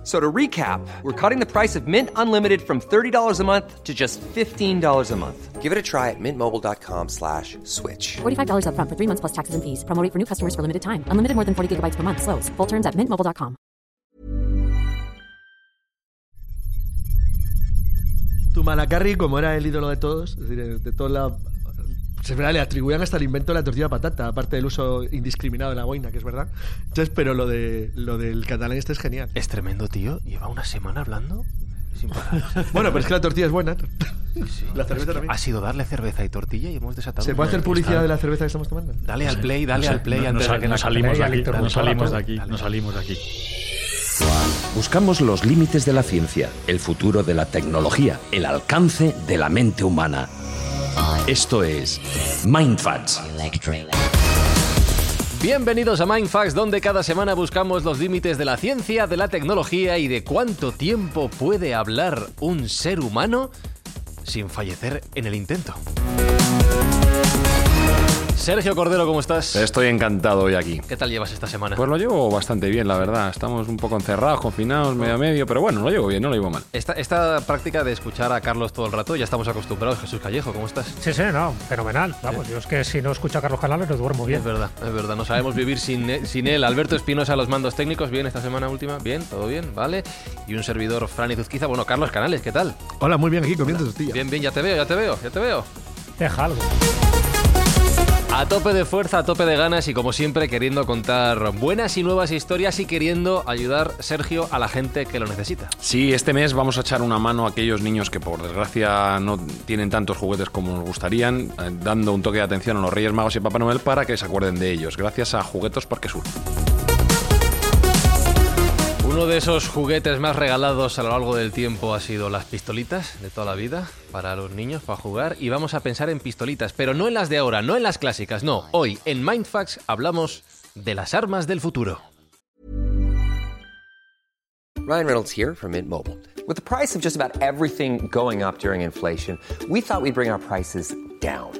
F- So to recap, we're cutting the price of Mint Unlimited from $30 a month to just $15 a month. Give it a try at mintmobile.com slash switch. $45 upfront for three months plus taxes and fees. Promo rate for new customers for limited time. Unlimited more than 40 gigabytes per month. Slows. Full terms at mintmobile.com. Tu Malacarri, como era el ídolo de todos, es decir, de toda la. Se verá, le atribuían hasta el invento de la tortilla de patata, aparte del uso indiscriminado de la boina, que es verdad. Entonces, pero lo de lo del catalán este es genial. Es tremendo, tío. Lleva una semana hablando sin parar. Bueno, pero es que la tortilla es buena. Sí. La cerveza Es que también. Ha sido darle cerveza y tortilla y hemos desatado. ¿Se puede hacer publicidad está- de la cerveza que estamos tomando? Dale al play, dale al play no, antes de que sal- no salimos de aquí, no salimos de aquí, no salimos de aquí. Buscamos los límites de la ciencia, el futuro de la tecnología, el alcance de la mente humana. Esto es Mindfacts. Bienvenidos a Mindfax, donde cada semana buscamos los límites de la ciencia, de la tecnología y de cuánto tiempo puede hablar un ser humano sin fallecer en el intento. Sergio Cordero, ¿cómo estás? Estoy encantado hoy aquí. ¿Qué tal llevas esta semana? Pues lo llevo bastante bien, la verdad. Estamos un poco encerrados, confinados, medio a medio, pero bueno, lo llevo bien, no lo llevo mal. Esta, esta práctica de escuchar a Carlos todo el rato, ya estamos acostumbrados. Jesús Callejo, ¿cómo estás? Sí, sí, no, fenomenal. Vamos, yo es que si no escucho a Carlos Canales no duermo bien. Es verdad, es verdad. No sabemos vivir sin, e- sin él. Alberto Espinosa, los mandos técnicos. Bien, esta semana última. Bien, todo bien, ¿vale? Y un servidor, Fran Izuzquiza. Bueno, Carlos Canales, ¿qué tal? Hola, muy bien aquí comiendo tortilla. Bien, bien, ya te veo, ya te veo, ya te veo. Deja algo. A tope de fuerza, a tope de ganas y como siempre queriendo contar buenas y nuevas historias y queriendo ayudar, Sergio, a la gente que lo necesita. Sí, este mes vamos a echar una mano a aquellos niños que por desgracia no tienen tantos juguetes como nos gustarían, eh, dando un toque de atención a los Reyes Magos y Papá Noel para que se acuerden de ellos, gracias a Juguetos Parque Sur. Uno de esos juguetes más regalados a lo largo del tiempo ha sido las pistolitas de toda la vida para los niños, para jugar. Y vamos a pensar en pistolitas, pero no en las de ahora, no en las clásicas, no. Hoy en Mindfax hablamos de las armas del futuro. Ryan Reynolds here from Mint Mobile. With the price of just about everything going up during inflation, we thought we'd bring our prices down.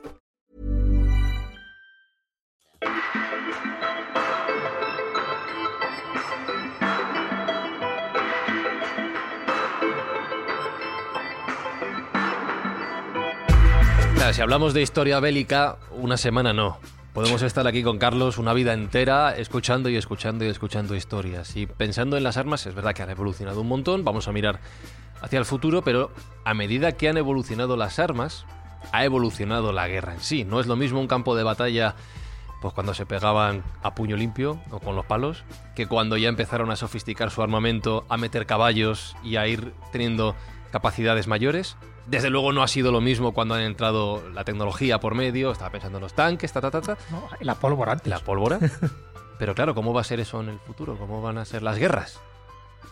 Si hablamos de historia bélica, una semana no. Podemos estar aquí con Carlos una vida entera escuchando y escuchando y escuchando historias. Y pensando en las armas, es verdad que han evolucionado un montón, vamos a mirar hacia el futuro, pero a medida que han evolucionado las armas, ha evolucionado la guerra en sí. No es lo mismo un campo de batalla pues cuando se pegaban a puño limpio o con los palos, que cuando ya empezaron a sofisticar su armamento, a meter caballos y a ir teniendo capacidades mayores. Desde luego no ha sido lo mismo cuando han entrado la tecnología por medio, estaba pensando en los tanques, ta, ta, ta, ta, No, la pólvora antes. la pólvora. Pero claro, ¿cómo va a ser eso en el futuro? ¿Cómo van a ser las guerras?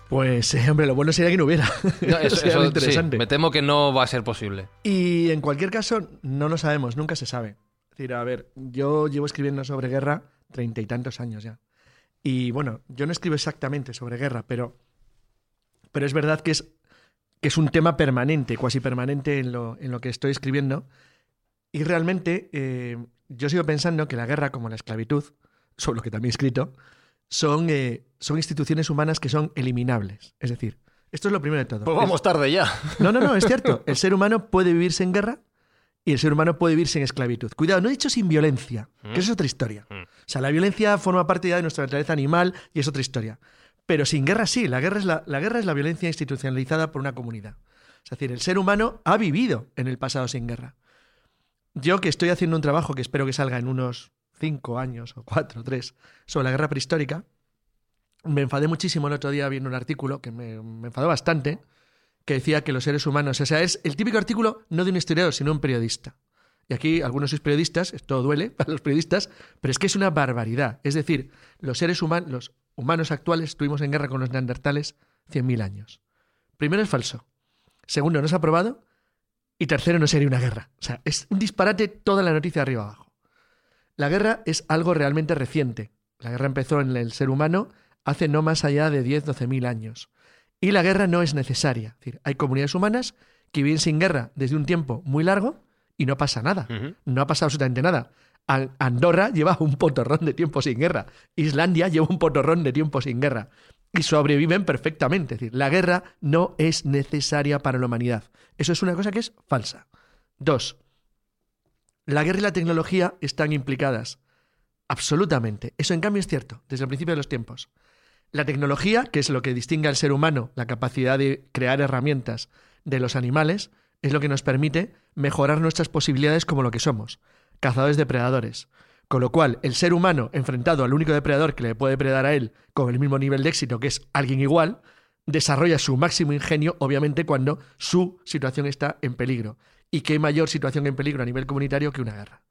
Pues, eh, hombre, lo bueno sería que no hubiera. No, eso, Sería eso sí, interesante. me temo que no va a ser posible. Y en cualquier caso, no lo sabemos, nunca se sabe. Es decir, a ver, yo llevo escribiendo sobre guerra treinta y tantos años ya. Y bueno, yo no escribo exactamente sobre guerra, pero, pero es verdad que es, que es un tema permanente, cuasi permanente en lo, en lo que estoy escribiendo. Y realmente eh, yo sigo pensando que la guerra, como la esclavitud, sobre lo que también he escrito, son, eh, son instituciones humanas que son eliminables. Es decir, esto es lo primero de todo. Pues Es- vamos tarde ya. no, no, no, es cierto. El ser humano puede vivirse en guerra y el ser humano puede vivirse en esclavitud. Cuidado, no he dicho sin violencia, que eso es otra historia. Mm. O sea, la violencia forma parte ya de nuestra naturaleza animal y es otra historia. Pero sin guerra sí, la guerra es la, la guerra es la violencia institucionalizada por una comunidad. Es decir, el ser humano ha vivido en el pasado sin guerra. Yo que estoy haciendo un trabajo que espero que salga en unos cinco años o cuatro, tres, sobre la guerra prehistórica, me enfadé muchísimo el otro día viendo un artículo que me, enfadó bastante, que decía que los seres humanos, o sea, es el típico artículo no de un historiador, sino un periodista. Y aquí algunos sois periodistas, esto duele para los periodistas, pero es que es una barbaridad. Es decir, los seres humanos, humanos actuales estuvimos en guerra con los neandertales 100.000 años. Primero es falso. Segundo, no se ha probado. Y tercero, no sería una guerra. O sea, es un disparate toda la noticia arriba abajo. La guerra es algo realmente reciente. La guerra empezó en el ser humano hace no más allá de 10-12.000 años. Y la guerra no es necesaria. Es decir, hay comunidades humanas que viven sin guerra desde un tiempo muy largo y no pasa nada. No ha pasado absolutamente nada. An- Andorra lleva un potorrón de tiempo sin guerra. Islandia lleva un potorrón de tiempo sin guerra. Y sobreviven perfectamente. Es decir, la guerra no es necesaria para la humanidad. Eso es una cosa que es falsa. Dos, la guerra y la tecnología están implicadas. Absolutamente. Eso en cambio es cierto, desde el principio de los tiempos. La tecnología, que es lo que distingue al ser humano, la capacidad de crear herramientas de los animales, es lo que nos permite mejorar nuestras posibilidades como lo que somos, cazadores depredadores. Con lo cual, el ser humano, enfrentado al único depredador que le puede depredar a él con el mismo nivel de éxito, que es alguien igual, desarrolla su máximo ingenio, obviamente, cuando su situación está en peligro. ¿Y qué mayor situación en peligro a nivel comunitario que una guerra?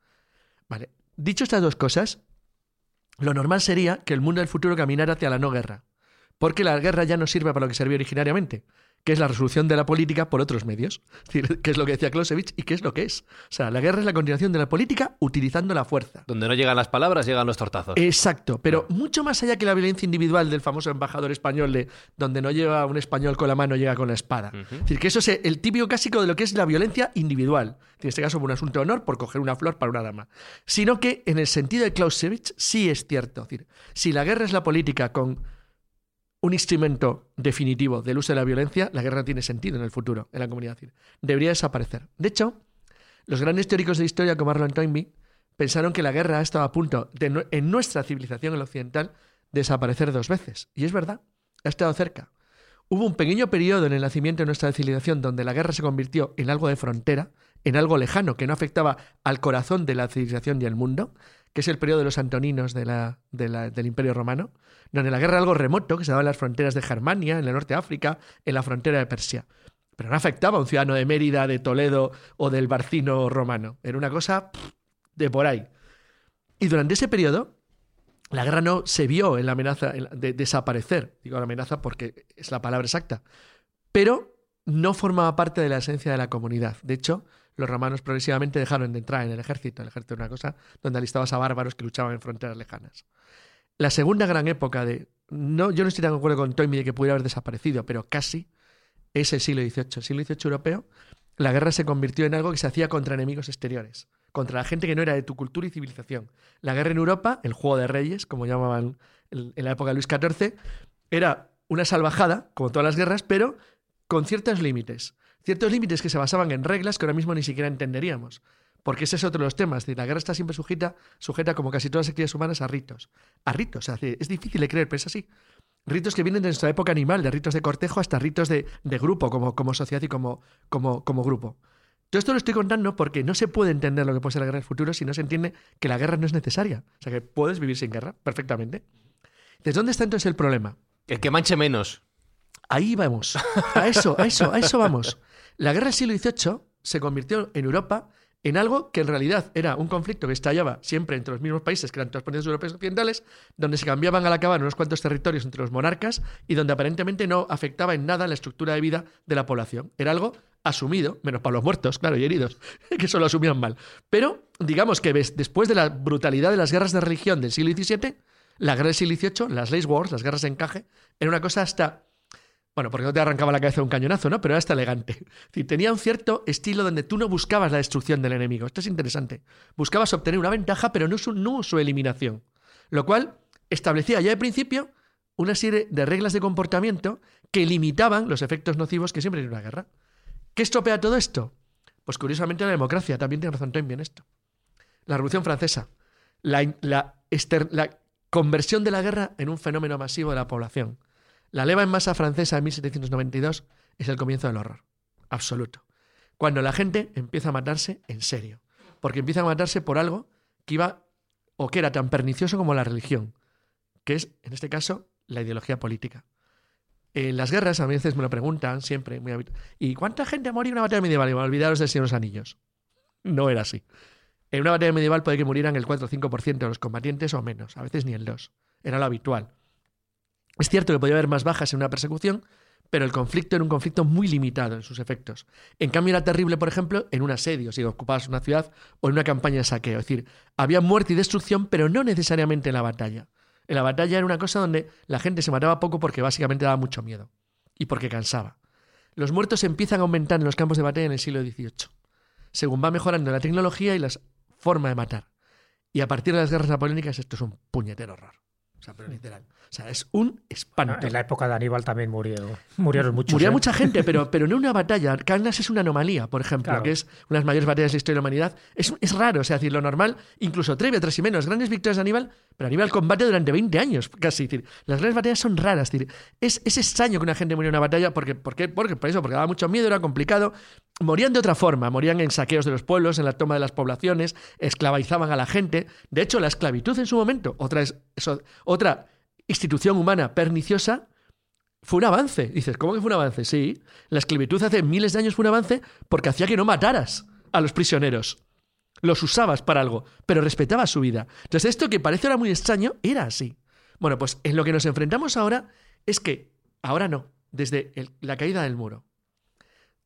Vale. Dicho estas dos cosas, lo normal sería que el mundo del futuro caminara hacia la no guerra. Porque la guerra ya no sirve para lo que servía originariamente, que es la resolución de la política por otros medios. Que es lo que decía Clausewitz y qué es lo que es. O sea, la guerra es la continuación de la política utilizando la fuerza. Donde no llegan las palabras, llegan los tortazos. Exacto, pero mucho más allá que la violencia individual del famoso embajador español de donde no lleva un español con la mano, llega con la espada. Es decir, que eso es el típico clásico de lo que es la violencia individual. En este caso, por un asunto de honor, por coger una flor para una dama. Sino que, en el sentido de Clausewitz, sí es cierto. Es decir, si la guerra es la política con un instrumento definitivo del uso de la violencia, la guerra no tiene sentido en el futuro, en la comunidad. Decir, debería desaparecer. De hecho, los grandes teóricos de historia como Arnold Toynbee pensaron que la guerra ha estado a punto de, en nuestra civilización, el occidental, desaparecer dos veces. Y es verdad, ha estado cerca. Hubo un pequeño periodo en el nacimiento de nuestra civilización donde la guerra se convirtió en algo de frontera, en algo lejano, que no afectaba al corazón de la civilización y el mundo, que es el periodo de los antoninos del Imperio Romano, donde la guerra algo remoto, que se daba en las fronteras de Germania, en el norte de África, en la frontera de Persia. Pero no afectaba a un ciudadano de Mérida, de Toledo o del Barcino romano. Era una cosa de por ahí. Y durante ese periodo, la guerra no se vio en la amenaza de desaparecer. Digo la amenaza porque es la palabra exacta. Pero no formaba parte de la esencia de la comunidad. De hecho, los romanos progresivamente dejaron de entrar en el ejército. El ejército era una cosa donde alistabas a bárbaros que luchaban en fronteras lejanas. La segunda gran época de. No, yo no estoy tan de acuerdo con Toynbee de que pudiera haber desaparecido, pero casi es el siglo XVIII. El siglo XVIII europeo, la guerra se convirtió en algo que se hacía contra enemigos exteriores, contra la gente que no era de tu cultura y civilización. La guerra en Europa, el juego de reyes, como llamaban en la época de Luis XIV, era una salvajada, como todas las guerras, pero con ciertos límites. Ciertos límites que se basaban en reglas que ahora mismo ni siquiera entenderíamos. Porque ese es otro de los temas. La guerra está siempre sujeta, sujeta, como casi todas las actividades humanas, a ritos. A ritos. Es difícil de creer, pero es así. Ritos que vienen de nuestra época animal, de ritos de cortejo hasta ritos de, grupo, como, sociedad y como, grupo. Todo esto lo estoy contando porque no se puede entender lo que puede ser la guerra en el futuro si no se entiende que la guerra no es necesaria. O sea, que puedes vivir sin guerra perfectamente. ¿Desde dónde está entonces el problema? El que manche menos. Ahí vamos. A eso, a eso, a eso vamos. La guerra del siglo XVIII se convirtió en Europa en algo que en realidad era un conflicto que estallaba siempre entre los mismos países, que eran todos países europeos occidentales, donde se cambiaban al acabar unos cuantos territorios entre los monarcas y donde aparentemente no afectaba en nada la estructura de vida de la población. Era algo asumido, menos para los muertos, claro, y heridos, que eso lo asumían mal. Pero digamos que después de la brutalidad de las guerras de religión del siglo XVII, la guerra del siglo XVIII, las Lace Wars, las guerras de encaje, era una cosa hasta bueno, porque no te arrancaba la cabeza un cañonazo, ¿no? Pero era hasta elegante. Decir, tenía un cierto estilo donde tú no buscabas la destrucción del enemigo. Esto es interesante. Buscabas obtener una ventaja, pero no su, su eliminación. Lo cual establecía ya de principio una serie de reglas de comportamiento que limitaban los efectos nocivos que siempre tiene una guerra. ¿Qué estropea todo esto? Pues curiosamente la democracia. También tiene razón Toynbee en esto. La Revolución Francesa. La conversión de la guerra en un fenómeno masivo de la población. La leva en masa francesa de 1792 es el comienzo del horror. Absoluto. Cuando la gente empieza a matarse en serio. Porque empieza a matarse por algo que iba o que era tan pernicioso como la religión, que es, en este caso, la ideología política. En las guerras a veces me lo preguntan siempre. muy habit- ¿Y cuánta gente moría en una batalla medieval? Y me olvidaros del Señor de los Anillos. No era así. En una batalla medieval puede que murieran el 4 o 5% de los combatientes o menos, a veces ni el 2. Era lo habitual. Es cierto que podía haber más bajas en una persecución, pero el conflicto era un conflicto muy limitado en sus efectos. En cambio era terrible, por ejemplo, en un asedio, si ocupabas una ciudad o en una campaña de saqueo. Es decir, había muerte y destrucción, pero no necesariamente en la batalla. En la batalla era una cosa donde la gente se mataba poco porque básicamente daba mucho miedo y porque cansaba. Los muertos empiezan a aumentar en los campos de batalla en el siglo XVIII, según va mejorando la tecnología y la forma de matar. Y a partir de las guerras napoleónicas esto es un puñetero horror. Sea, pero literal. O sea, es un espanto. En la época de Aníbal también murió, murieron muchos. Murió ¿eh? mucha gente, pero, pero no una batalla. Cannas es una anomalía, por ejemplo, Claro. que es una de las mayores batallas de la historia de la humanidad. Es, es raro, o sea, decir, lo normal, incluso Treve, tras y menos, grandes victorias de Aníbal, pero Aníbal combate durante 20 años, casi. Es decir, las grandes batallas son raras. Es, decir, es, es extraño que una gente muriera en una batalla, porque, ¿por qué? Porque, por eso, porque daba mucho miedo, era complicado. Morían de otra forma, morían en saqueos de los pueblos, en la toma de las poblaciones, esclavizaban a la gente. De hecho, la esclavitud en su momento, otra, es, eso- otra institución humana perniciosa, fue un avance. Dices, ¿cómo que fue un avance? Sí, la esclavitud hace miles de años fue un avance porque hacía que no mataras a los prisioneros. Los usabas para algo, pero respetabas su vida. Entonces, esto que parece ahora muy extraño, era así. Bueno, pues en lo que nos enfrentamos ahora es que, ahora no, desde el- la caída del muro.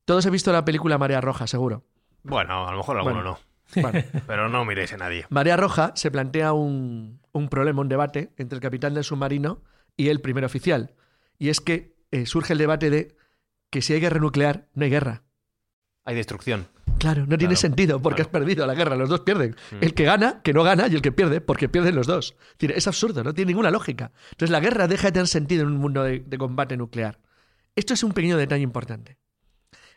Todos he visto la película Marea Roja, seguro. Bueno, a lo mejor alguno Bueno. no. Bueno, Pero no miréis a nadie. Marea Roja se plantea un, un problema, un debate entre el capitán del submarino y el primer oficial. Y es que eh, surge el debate de que si hay guerra nuclear, no hay guerra. Hay destrucción. Claro, no tiene sentido porque claro. has perdido la guerra, los dos pierden. Mm. El que gana, que no gana, y el que pierde, porque pierden los dos. Es, absurdo, no tiene ninguna lógica. Entonces la guerra deja de tener sentido en un mundo de, de combate nuclear. Esto es un pequeño detalle importante.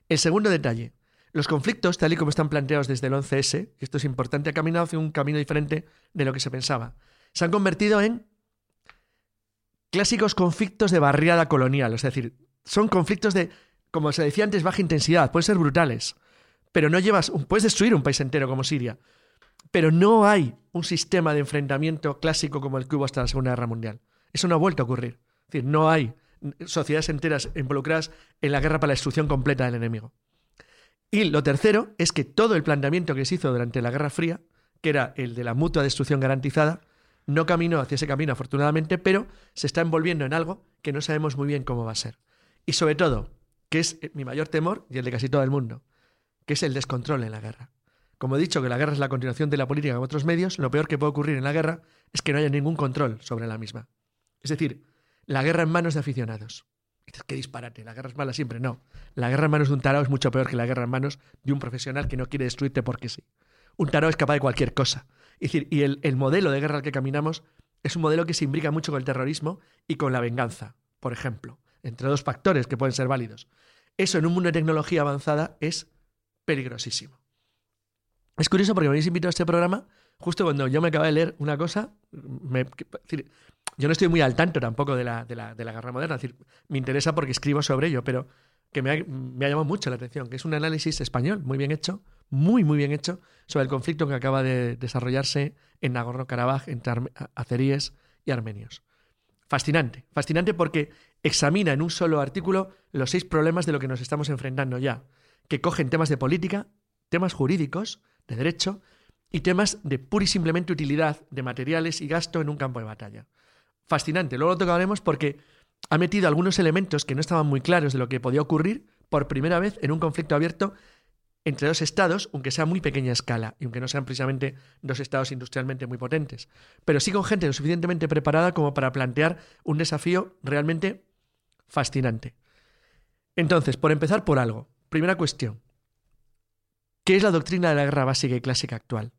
El segundo detalle. Los conflictos, tal y como están planteados desde el 11S, y esto es importante, ha caminado hacia un camino diferente de lo que se pensaba. Se han convertido en clásicos conflictos de barriada colonial. Es decir, son conflictos de, como se decía antes, baja intensidad. Pueden ser brutales pero no llevas, puedes destruir un país entero como Siria, pero no hay un sistema de enfrentamiento clásico como el que hubo hasta la Segunda Guerra Mundial. Eso no ha vuelto a ocurrir. Es decir, no hay sociedades enteras involucradas en la guerra para la destrucción completa del enemigo. Y lo tercero es que todo el planteamiento que se hizo durante la Guerra Fría, que era el de la mutua destrucción garantizada, no caminó hacia ese camino afortunadamente, pero se está envolviendo en algo que no sabemos muy bien cómo va a ser. Y sobre todo, que es eh, mi mayor temor y el de casi todo el mundo, que es el descontrol en la guerra. Como he dicho que la guerra es la continuación de la política en otros medios, lo peor que puede ocurrir en la guerra es que no haya ningún control sobre la misma. Es decir, la guerra en manos de aficionados. Dices, qué disparate, la guerra es mala siempre. No, la guerra en manos de un tarao es mucho peor que la guerra en manos de un profesional que no quiere destruirte porque sí. Un tarao es capaz de cualquier cosa. Es decir, y el, el modelo de guerra al que caminamos es un modelo que se imbrica mucho con el terrorismo y con la venganza, por ejemplo, entre dos factores que pueden ser válidos. Eso en un mundo de tecnología avanzada es peligrosísimo. Es curioso porque me habéis invitado a este programa justo cuando yo me acabé de leer una cosa. me- yo no estoy muy al tanto tampoco de la, de, la, de la guerra moderna. Es decir, me interesa porque escribo sobre ello, pero que me ha, me ha llamado mucho la atención, que es un análisis español muy bien hecho, muy, muy bien hecho, sobre el conflicto que acaba de desarrollarse en Nagorno-Karabaj entre azeríes y armenios. Fascinante, fascinante porque examina en un solo artículo los seis problemas de lo que nos estamos enfrentando ya, que cogen temas de política, temas jurídicos, de derecho, y temas de pura y simplemente utilidad de materiales y gasto en un campo de batalla. Fascinante. Luego lo tocaremos porque ha metido algunos elementos que no estaban muy claros de lo que podía ocurrir por primera vez en un conflicto abierto entre dos estados, aunque sea muy pequeña escala y aunque no sean precisamente dos estados industrialmente muy potentes, pero sí con gente lo suficientemente preparada como para plantear un desafío realmente fascinante. Entonces, por empezar por algo, primera cuestión. ¿Qué es la doctrina de la guerra básica y clásica actual?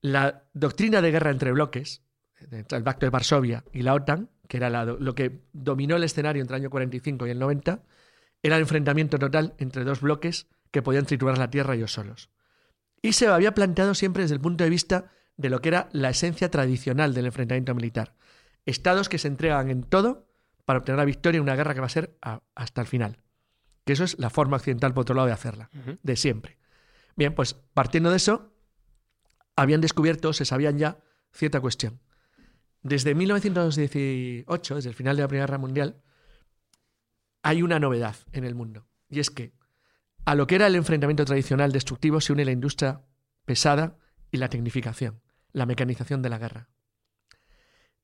La doctrina de guerra entre bloques, el Pacto de Varsovia y la OTAN, que era la- lo que dominó el escenario entre el año 45 y el 90, era el enfrentamiento total entre dos bloques que podían triturar la Tierra ellos solos. Y se había planteado siempre desde el punto de vista de lo que era la esencia tradicional del enfrentamiento militar. Estados que se entregan en todo para obtener la victoria en una guerra que va a ser a- hasta el final. Que eso es la forma occidental, por otro lado, de hacerla, de siempre. Bien, pues partiendo de eso, habían descubierto, se sabían ya, cierta cuestión. Desde 1918, desde el final de la Primera Guerra Mundial, hay una novedad en el mundo. Y es que a lo que era el enfrentamiento tradicional destructivo se une la industria pesada y la tecnificación, la mecanización de la guerra.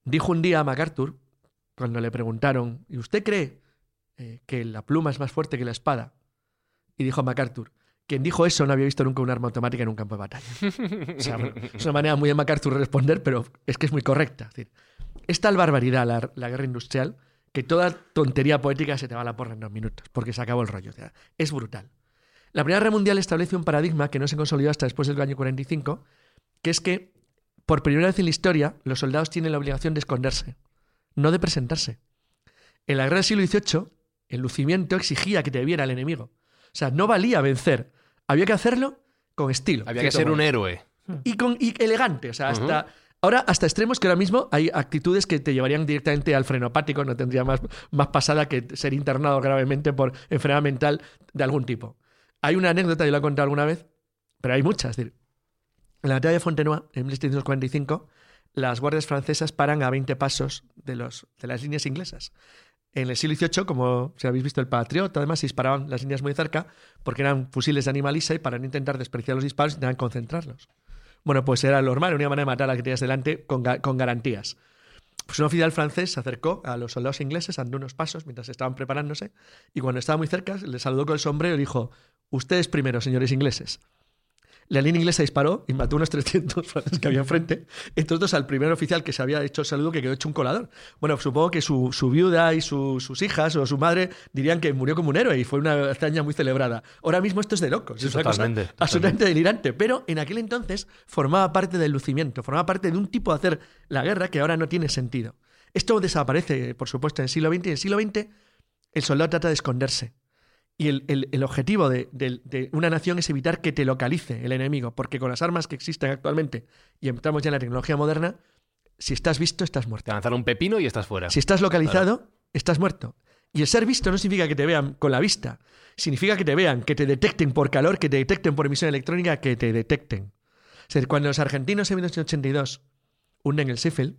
Dijo un día a MacArthur, cuando le preguntaron, ¿y usted cree eh, que la pluma es más fuerte que la espada? Y dijo MacArthur, quien dijo eso no había visto nunca un arma automática en un campo de batalla. Es una manera muy de MacArthur de responder, pero es que es muy correcta. Es, decir, tal barbaridad la, guerra industrial que toda tontería poética se te va a la porra en dos minutos, porque se acabó el rollo. Es brutal. La Primera Guerra Mundial establece un paradigma que no se consolidó hasta después del año 45, que es que, por primera vez en la historia, los soldados tienen la obligación de esconderse, no de presentarse. En la guerra del siglo XVIII, el lucimiento exigía que te viera el enemigo. O sea, no valía vencer, había que hacerlo con estilo. Había que ser un héroe. Y, con, y elegante, o sea, hasta... Ahora, hasta extremos que ahora mismo hay actitudes que te llevarían directamente al frenopático, no tendría más, más pasada que ser internado gravemente por enfermedad mental de algún tipo. Hay una anécdota, yo la he contado alguna vez, pero hay muchas. Es decir, en la batalla de Fontenoy, en 1745, las guardias francesas paran a 20 pasos de, los, de las líneas inglesas. En el siglo XVIII, como si habéis visto el Patriot, además se disparaban las líneas muy cerca porque eran fusiles de animalisa y para no intentar despreciar los disparos intentaban concentrarlos. Bueno, pues era lo normal, una manera de matar a la que tenías delante con, con garantías. Pues un oficial francés se acercó a los soldados ingleses, andó unos pasos mientras estaban preparándose, y cuando estaba muy cerca, le saludó con el sombrero y dijo: Ustedes primero, señores ingleses. La línea inglesa disparó y mató unos 300 franceses que había enfrente. Entre otros al primer oficial que se había hecho el saludo que quedó hecho un colador. Bueno, supongo que su, su viuda y su- sus hijas o su madre dirían que murió como un héroe y fue una hazaña muy celebrada. Ahora mismo esto es de locos. Sí, es una cosa totalmente, absolutamente delirante. Pero en aquel entonces formaba parte del lucimiento, formaba parte de un tipo de hacer la guerra que ahora no tiene sentido. Esto desaparece, por supuesto, en el siglo XX. Y en el siglo XX el soldado trata de esconderse. Y el, el- el objetivo de, de- de una nación es evitar que te localice el enemigo, porque con las armas que existen actualmente, y entramos ya en la tecnología moderna, si estás visto, estás muerto. Te lanzan un pepino y estás fuera. Si estás localizado, estás muerto. Y el ser visto no significa que te vean con la vista, significa que te vean, que te detecten por calor, que te detecten por emisión electrónica, que te detecten. O sea, cuando los argentinos en 1982 hunden el Sheffield,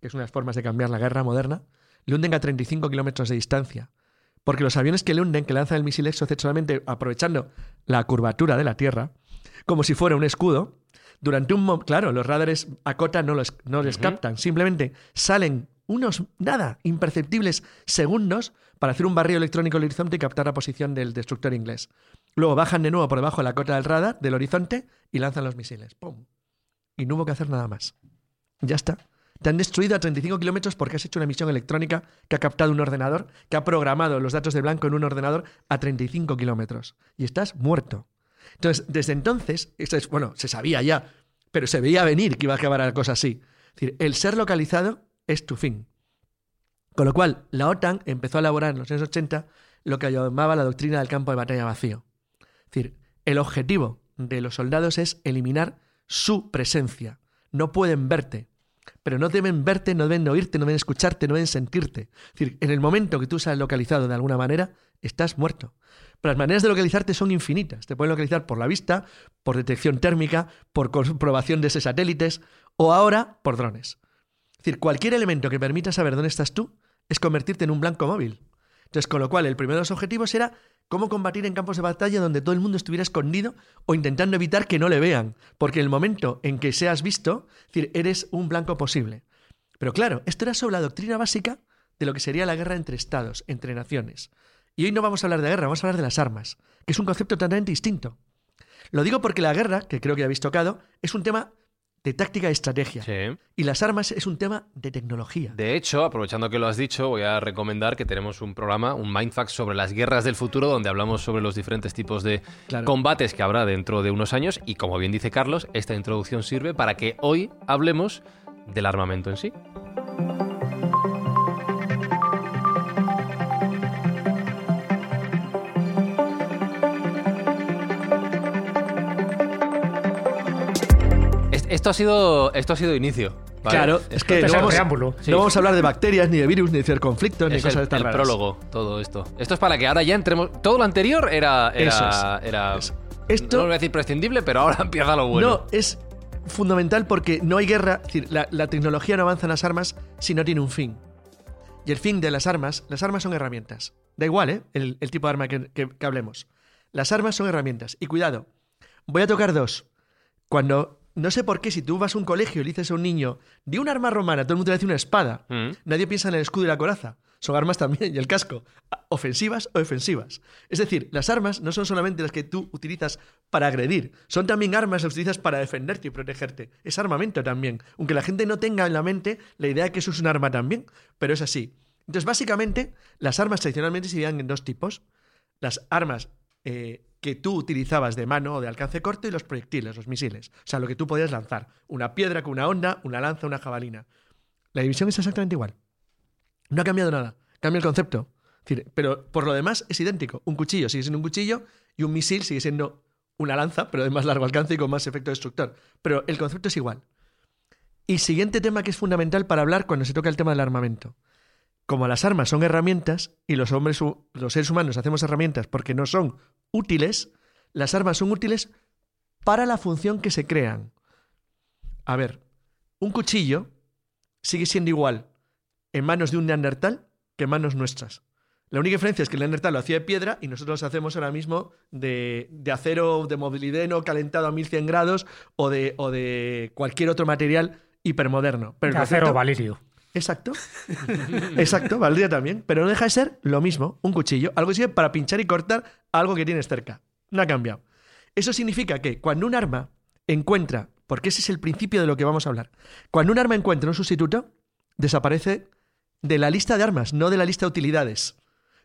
que es una de las formas de cambiar la guerra moderna, le hunden a 35 kilómetros de distancia. Porque los aviones que le hunden, que lanzan el misil Exocet solamente aprovechando la curvatura de la Tierra, como si fuera un escudo, durante un momento, claro, los radares a cota no, los, no les captan, simplemente salen unos, nada, imperceptibles segundos para hacer un barrio electrónico al horizonte y captar la posición del destructor inglés. Luego bajan de nuevo por debajo de la cota del radar, del horizonte, y lanzan los misiles. ¡Pum! Y no hubo que hacer nada más. Ya está. Te han destruido a 35 kilómetros porque has hecho una misión electrónica que ha captado un ordenador, que ha programado los datos de blanco en un ordenador a 35 kilómetros. Y estás muerto. Entonces, desde entonces, esto es, bueno, se sabía ya, pero se veía venir que iba a acabar la cosa así. Es decir, el ser localizado es tu fin. Con lo cual, la OTAN empezó a elaborar en los años 80 lo que llamaba la doctrina del campo de batalla vacío. Es decir, el objetivo de los soldados es eliminar su presencia. No pueden verte, pero no deben verte, no deben oírte, no deben escucharte, no deben sentirte. Es decir, en el momento que tú seas localizado de alguna manera, estás muerto. Pero las maneras de localizarte son infinitas. Te pueden localizar por la vista, por detección térmica, por comprobación de satélites o ahora por drones. Cualquier elemento que permita saber dónde estás tú es convertirte en un blanco móvil. Entonces, con lo cual, el primero de los objetivos era cómo combatir en campos de batalla donde todo el mundo estuviera escondido o intentando evitar que no le vean. Porque en el momento en que seas visto, es decir, eres un blanco posible. Pero claro, esto era sobre la doctrina básica de lo que sería la guerra entre estados, entre naciones. Y hoy no vamos a hablar de guerra, vamos a hablar de las armas, que es un concepto totalmente distinto. Lo digo porque la guerra, que creo que habéis tocado, es un tema de táctica y estrategia. Sí. Y las armas es un tema de tecnología. De hecho, aprovechando que lo has dicho, voy a recomendar que tenemos un programa, un Mindfax sobre las guerras del futuro, donde hablamos sobre los diferentes tipos de Claro. combates que habrá dentro de unos años. Y como bien dice Carlos, esta introducción sirve para que hoy hablemos del armamento en sí. Esto ha sido, esto ha sido inicio. ¿vale? Claro, es que no vamos, preámbulo. no vamos a hablar de bacterias, ni de virus, ni de hacer conflictos, ni Es cosas el, de estas el raras. prólogo, todo esto. Esto es para que ahora ya entremos. Todo lo anterior era. era, Eso es. era Eso. Esto- no voy a decir prescindible, pero ahora empieza lo bueno. No, es fundamental porque no hay guerra. Es decir, la, la tecnología no avanza en las armas si no tiene un fin. y el fin de las armas, las armas son herramientas. Da igual, ¿eh? El, el tipo de arma que, que- que hablemos. Las armas son herramientas. Y cuidado, voy a tocar dos. Cuando, no sé por qué, si tú vas a un colegio y le dices a un niño, di un arma romana, todo el mundo le dice una espada. Mm. Nadie piensa en el escudo y la coraza. Son armas también, y el casco. Ofensivas o defensivas. Es decir, las armas no son solamente las que tú utilizas para agredir, son también armas las que utilizas para defenderte y protegerte. Es armamento también. Aunque la gente no tenga en la mente la idea de que eso es un arma también, pero es así. Entonces, básicamente, las armas tradicionalmente se dividían en dos tipos. Las armas eh, que tú utilizabas de mano o de alcance corto y los proyectiles, los misiles. O sea, lo que tú podías lanzar. Una piedra con una onda, una lanza, una jabalina. La división es exactamente igual. No ha cambiado nada. Cambia el concepto. Pero por lo demás es idéntico. Un cuchillo sigue siendo un cuchillo y un misil sigue siendo una lanza, pero de más largo alcance y con más efecto destructor. Pero el concepto es igual. Y siguiente tema que es fundamental para hablar cuando se toca el tema del armamento. Como las armas son herramientas y los hombres, los seres humanos hacemos herramientas porque no son útiles, las armas son útiles para la función que se crean. A ver, un cuchillo sigue siendo igual en manos de un neandertal que en manos nuestras. La única diferencia es que el neandertal lo hacía de piedra y nosotros lo hacemos ahora mismo de, de acero de movilideno calentado a 1100 grados o de, o de cualquier otro material hipermoderno. Pero De acero valirio. Exacto. Exacto, valdría también. Pero no deja de ser lo mismo, un cuchillo, algo que sirve para pinchar y cortar algo que tienes cerca. No ha cambiado. Eso significa que cuando un arma encuentra, porque ese es el principio de lo que vamos a hablar, cuando un arma encuentra un sustituto, desaparece de la lista de armas, no de la lista de utilidades.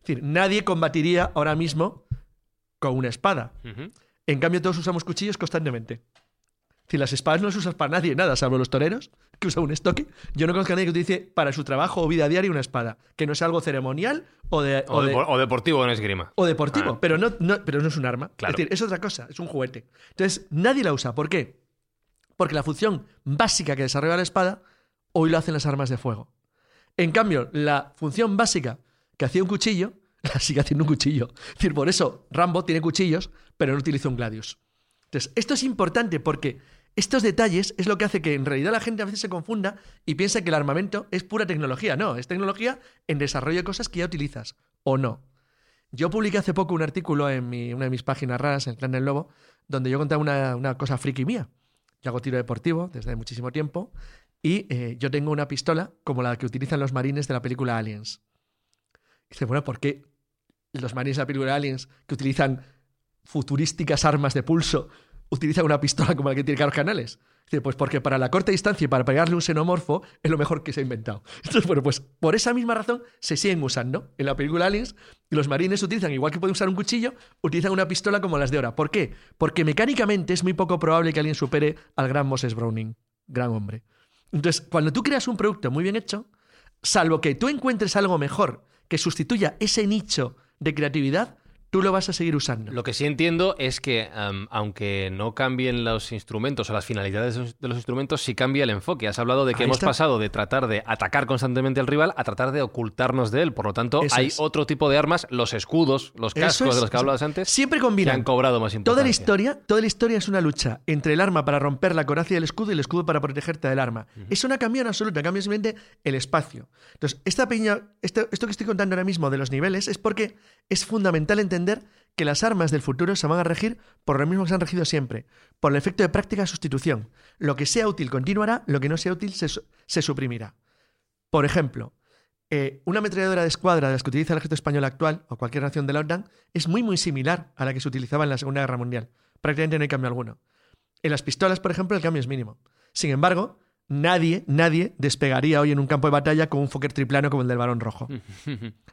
Es decir, nadie combatiría ahora mismo con una espada. En cambio, todos usamos cuchillos constantemente. Es decir, las espadas no las usas para nadie, nada, salvo los toreros, que usan un estoque. Yo no conozco a nadie que utilice para su trabajo o vida diaria una espada, que no sea algo ceremonial o, de, O, o de- o deportivo en esgrima. o deportivo, Ah. pero, no, no- pero no es un arma. Claro. Es decir, es otra cosa, es un juguete. Entonces, nadie la usa. ¿Por qué? Porque la función básica que desarrolla la espada, hoy lo hacen las armas de fuego. En cambio, la función básica que hacía un cuchillo, la sigue haciendo un cuchillo. Es decir, por eso Rambo tiene cuchillos, pero no utiliza un Gladius. Entonces, esto es importante porque estos detalles es lo que hace que en realidad la gente a veces se confunda y piensa que el armamento es pura tecnología. No, es tecnología en desarrollo de cosas que ya utilizas o no. Yo publiqué hace poco un artículo en mi- una de mis páginas raras, en el Clan del Lobo, donde yo contaba una, una cosa friki mía. Yo hago tiro deportivo desde muchísimo tiempo y eh, yo tengo una pistola como la que utilizan los marines de la película Aliens. Y dice, bueno, ¿por qué los marines de la película Aliens que utilizan futurísticas armas de pulso utilizan una pistola como la que tiene Carlos Canales? Pues porque para la corta distancia y para pegarle un xenomorfo es lo mejor que se ha inventado. Entonces, bueno, pues por esa misma razón se siguen usando. En la película Aliens, los marines utilizan, igual que pueden usar un cuchillo, utilizan una pistola como las de ahora. ¿Por qué? Porque mecánicamente es muy poco probable que alguien supere al gran Moses Browning, gran hombre. Entonces, cuando tú creas un producto muy bien hecho, salvo que tú encuentres algo mejor que sustituya ese nicho de creatividad, tú lo vas a seguir usando. Lo que sí entiendo es que, aunque no cambien los instrumentos o las finalidades de los- instrumentos, sí cambia el enfoque. Has hablado de que Ahí hemos está. pasado de tratar de atacar constantemente al rival a tratar de ocultarnos de él. Por lo tanto, Eso hay es. otro tipo de armas, los escudos, los cascos es, de los que hablabas antes, Siempre que combinan. han cobrado más importancia. Toda la historia, toda la historia es una lucha entre el arma para romper la coraza y el escudo y el escudo para protegerte del arma. Eso no cambia en absoluto, cambia simplemente el espacio. Entonces, esta esto, esto que estoy contando ahora mismo de los niveles es porque es fundamental entender que las armas del futuro se van a regir por lo mismo que se han regido siempre, por el efecto de práctica de sustitución. Lo que sea útil continuará, lo que no sea útil se, su- se suprimirá. Por ejemplo, eh, una ametralladora de escuadra de las que utiliza el ejército español actual o cualquier nación de la OTAN es muy muy similar a la que se utilizaba en la Segunda Guerra Mundial. Prácticamente no hay cambio alguno. En las pistolas, por ejemplo, el cambio es mínimo. Sin embargo, nadie, nadie despegaría hoy en un campo de batalla con un Fokker triplano como el del Barón Rojo.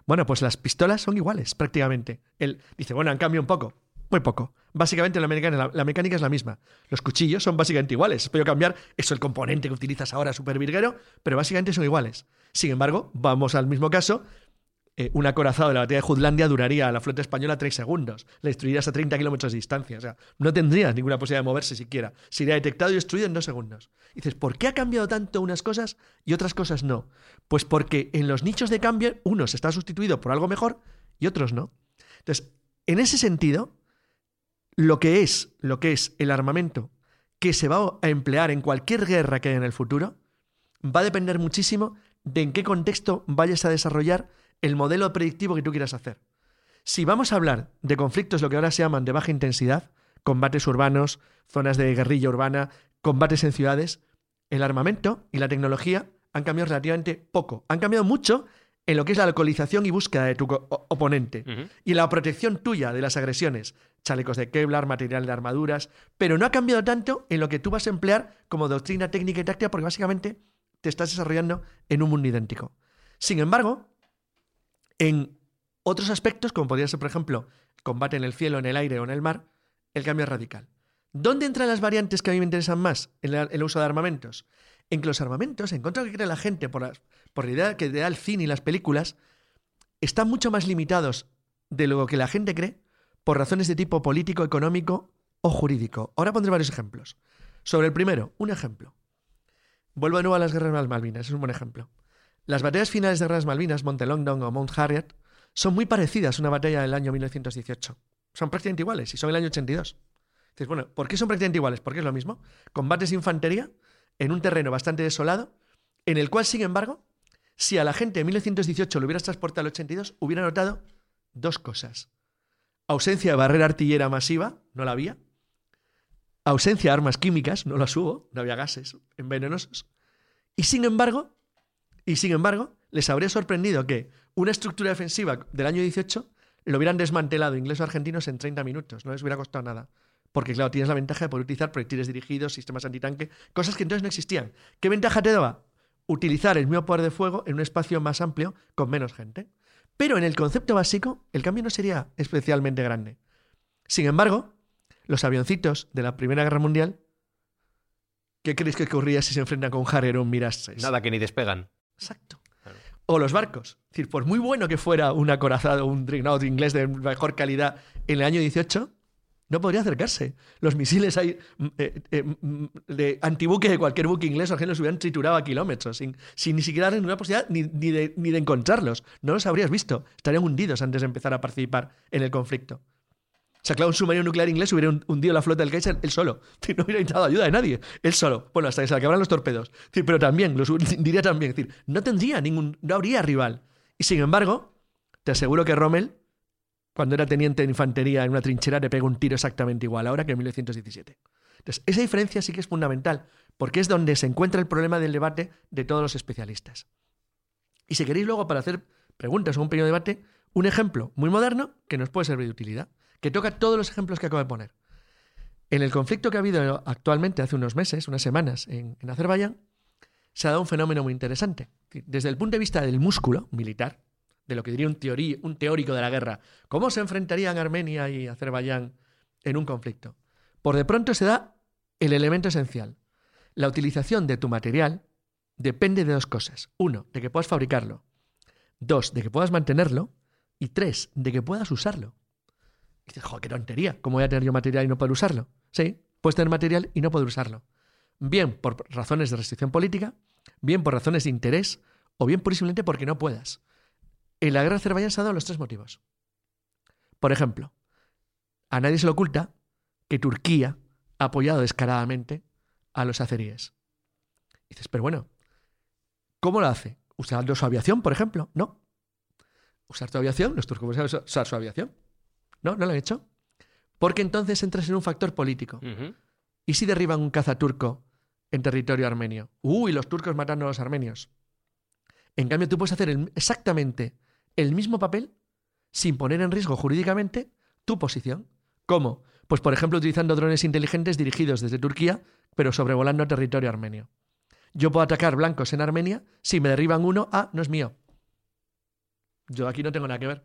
Bueno, pues las pistolas son iguales, prácticamente. Él dice, bueno, han cambiado un poco. Muy poco. Básicamente la mecánica, la, la mecánica es la misma. Los cuchillos son básicamente iguales. Podido cambiar eso, el componente que utilizas ahora, super virguero, pero básicamente son iguales. Sin embargo, vamos al mismo caso. Eh, un acorazado de la batalla de Jutlandia duraría a la flota española tres segundos. La destruirías a 30 kilómetros de distancia. O sea, no tendrías ninguna posibilidad de moverse siquiera. Sería detectado y destruido en dos segundos. Dices, ¿por qué ha cambiado tanto unas cosas y otras cosas no? Pues porque en los nichos de cambio, unos está sustituido por algo mejor y otros no. Entonces, en ese sentido, lo que es, lo que es el armamento que se va a emplear en cualquier guerra que haya en el futuro, va a depender muchísimo de en qué contexto vayas a desarrollar el modelo predictivo que tú quieras hacer. Si vamos a hablar de conflictos, lo que ahora se llaman de baja intensidad, combates urbanos, zonas de guerrilla urbana, combates en ciudades, el armamento y la tecnología han cambiado relativamente poco. Han cambiado mucho en lo que es la localización y búsqueda de tu oponente y la protección tuya de las agresiones, chalecos de Kevlar, material de armaduras, pero no ha cambiado tanto en lo que tú vas a emplear como doctrina técnica y táctica porque básicamente te estás desarrollando en un mundo idéntico. Sin embargo, en otros aspectos, como podría ser, por ejemplo, combate en el cielo, en el aire o en el mar, el cambio es radical. ¿Dónde entran las variantes que a mí me interesan más en el uso de armamentos? En que los armamentos, en contra de que cree la gente por la, por la idea que da el cine y las películas, están mucho más limitados de lo que la gente cree por razones de tipo político, económico o jurídico. Ahora pondré varios ejemplos. Sobre el primero, un ejemplo. Vuelvo de nuevo a las guerras de las Malvinas, es un buen ejemplo. Las batallas finales de guerras Malvinas, Monte Longdon o Mount Harriet, son muy parecidas a una batalla del año 1918. Son prácticamente iguales y son el año 82. Dices, bueno, ¿por qué son prácticamente iguales? Porque es lo mismo. Combates de infantería en un terreno bastante desolado, en el cual, sin embargo, si a la gente de 1918 lo hubieras transportado al 82, hubiera notado dos cosas. Ausencia de barrera artillera masiva, no la había. Ausencia de armas químicas, no las hubo, no había gases venenosos. Y sin embargo, y sin embargo, les habría sorprendido que una estructura defensiva del año 18 lo hubieran desmantelado ingleses argentinos en 30 minutos, no les hubiera costado nada. Porque, claro, tienes la ventaja de poder utilizar proyectiles dirigidos, sistemas antitanque, cosas que entonces no existían. ¿Qué ventaja te daba? Utilizar el mismo poder de fuego en un espacio más amplio con menos gente. Pero en el concepto básico, el cambio no sería especialmente grande. Sin embargo, los avioncitos de la Primera Guerra Mundial, ¿qué creéis que ocurría si se enfrentan con un Harrier o un Mirage 6? Nada, que ni despegan. Exacto. O los barcos. Es decir, por muy bueno que fuera un acorazado, un dreadnought inglés de mejor calidad en el año 18, no podría acercarse. Los misiles hay, mm, eh, eh, mm, de antibuque de cualquier buque inglés o los hubieran triturado a kilómetros, sin, sin ni siquiera dar ninguna posibilidad ni, ni de, ni de encontrarlos. No los habrías visto. Estarían hundidos antes de empezar a participar en el conflicto. Sea, claro, un submarino nuclear inglés hubiera hun- hundido la flota del Kaiser él solo. No hubiera necesitado ayuda de nadie. Él solo. Bueno, hasta que se acabaran los torpedos. Pero también, diría también, decir, no tendría ningún, no habría rival. Y sin embargo, te aseguro que Rommel, cuando era teniente de infantería en una trinchera, le pega un tiro exactamente igual ahora que en 1917. Entonces, esa diferencia sí que es fundamental, porque es donde se encuentra el problema del debate de todos los especialistas. Y si queréis luego para hacer preguntas o un pequeño debate, un ejemplo muy moderno que nos puede servir de utilidad, que toca todos los ejemplos que acabo de poner. En el conflicto que ha habido actualmente hace unos meses, unas semanas, en, Azerbaiyán, se ha dado un fenómeno muy interesante. Desde el punto de vista del músculo militar, de lo que diría un, un teórico de la guerra, ¿cómo se enfrentarían Armenia y Azerbaiyán en un conflicto? Por de pronto se da el elemento esencial. La utilización de tu material depende de dos cosas. Uno, de que puedas fabricarlo. Dos, de que puedas mantenerlo. Y tres, de que puedas usarlo. Dices, joder, qué tontería. ¿Cómo voy a tener yo material y no poder usarlo? Sí, puedes tener material y no poder usarlo. Bien por razones de restricción política, bien por razones de interés, o bien purísimamente porque no puedas. En la guerra de Azerbaiyán se han dado los tres motivos. Por ejemplo, a nadie se le oculta que Turquía ha apoyado descaradamente a los azeríes. Dices, pero bueno, ¿cómo lo hace? ¿Usando su aviación, por ejemplo? No. ¿Usar tu aviación? Los turcos usar su aviación. No, no lo han hecho. Porque entonces entras en un factor político. ¿Y si derriban un caza turco en territorio armenio? Uy, los turcos matando a los armenios. En cambio, tú puedes hacer el- exactamente el mismo papel sin poner en riesgo jurídicamente tu posición. ¿Cómo? Pues, por ejemplo, utilizando drones inteligentes dirigidos desde Turquía, pero sobrevolando territorio armenio. Yo puedo atacar blancos en Armenia, si me derriban uno, ah, no es mío. Yo aquí no tengo nada que ver.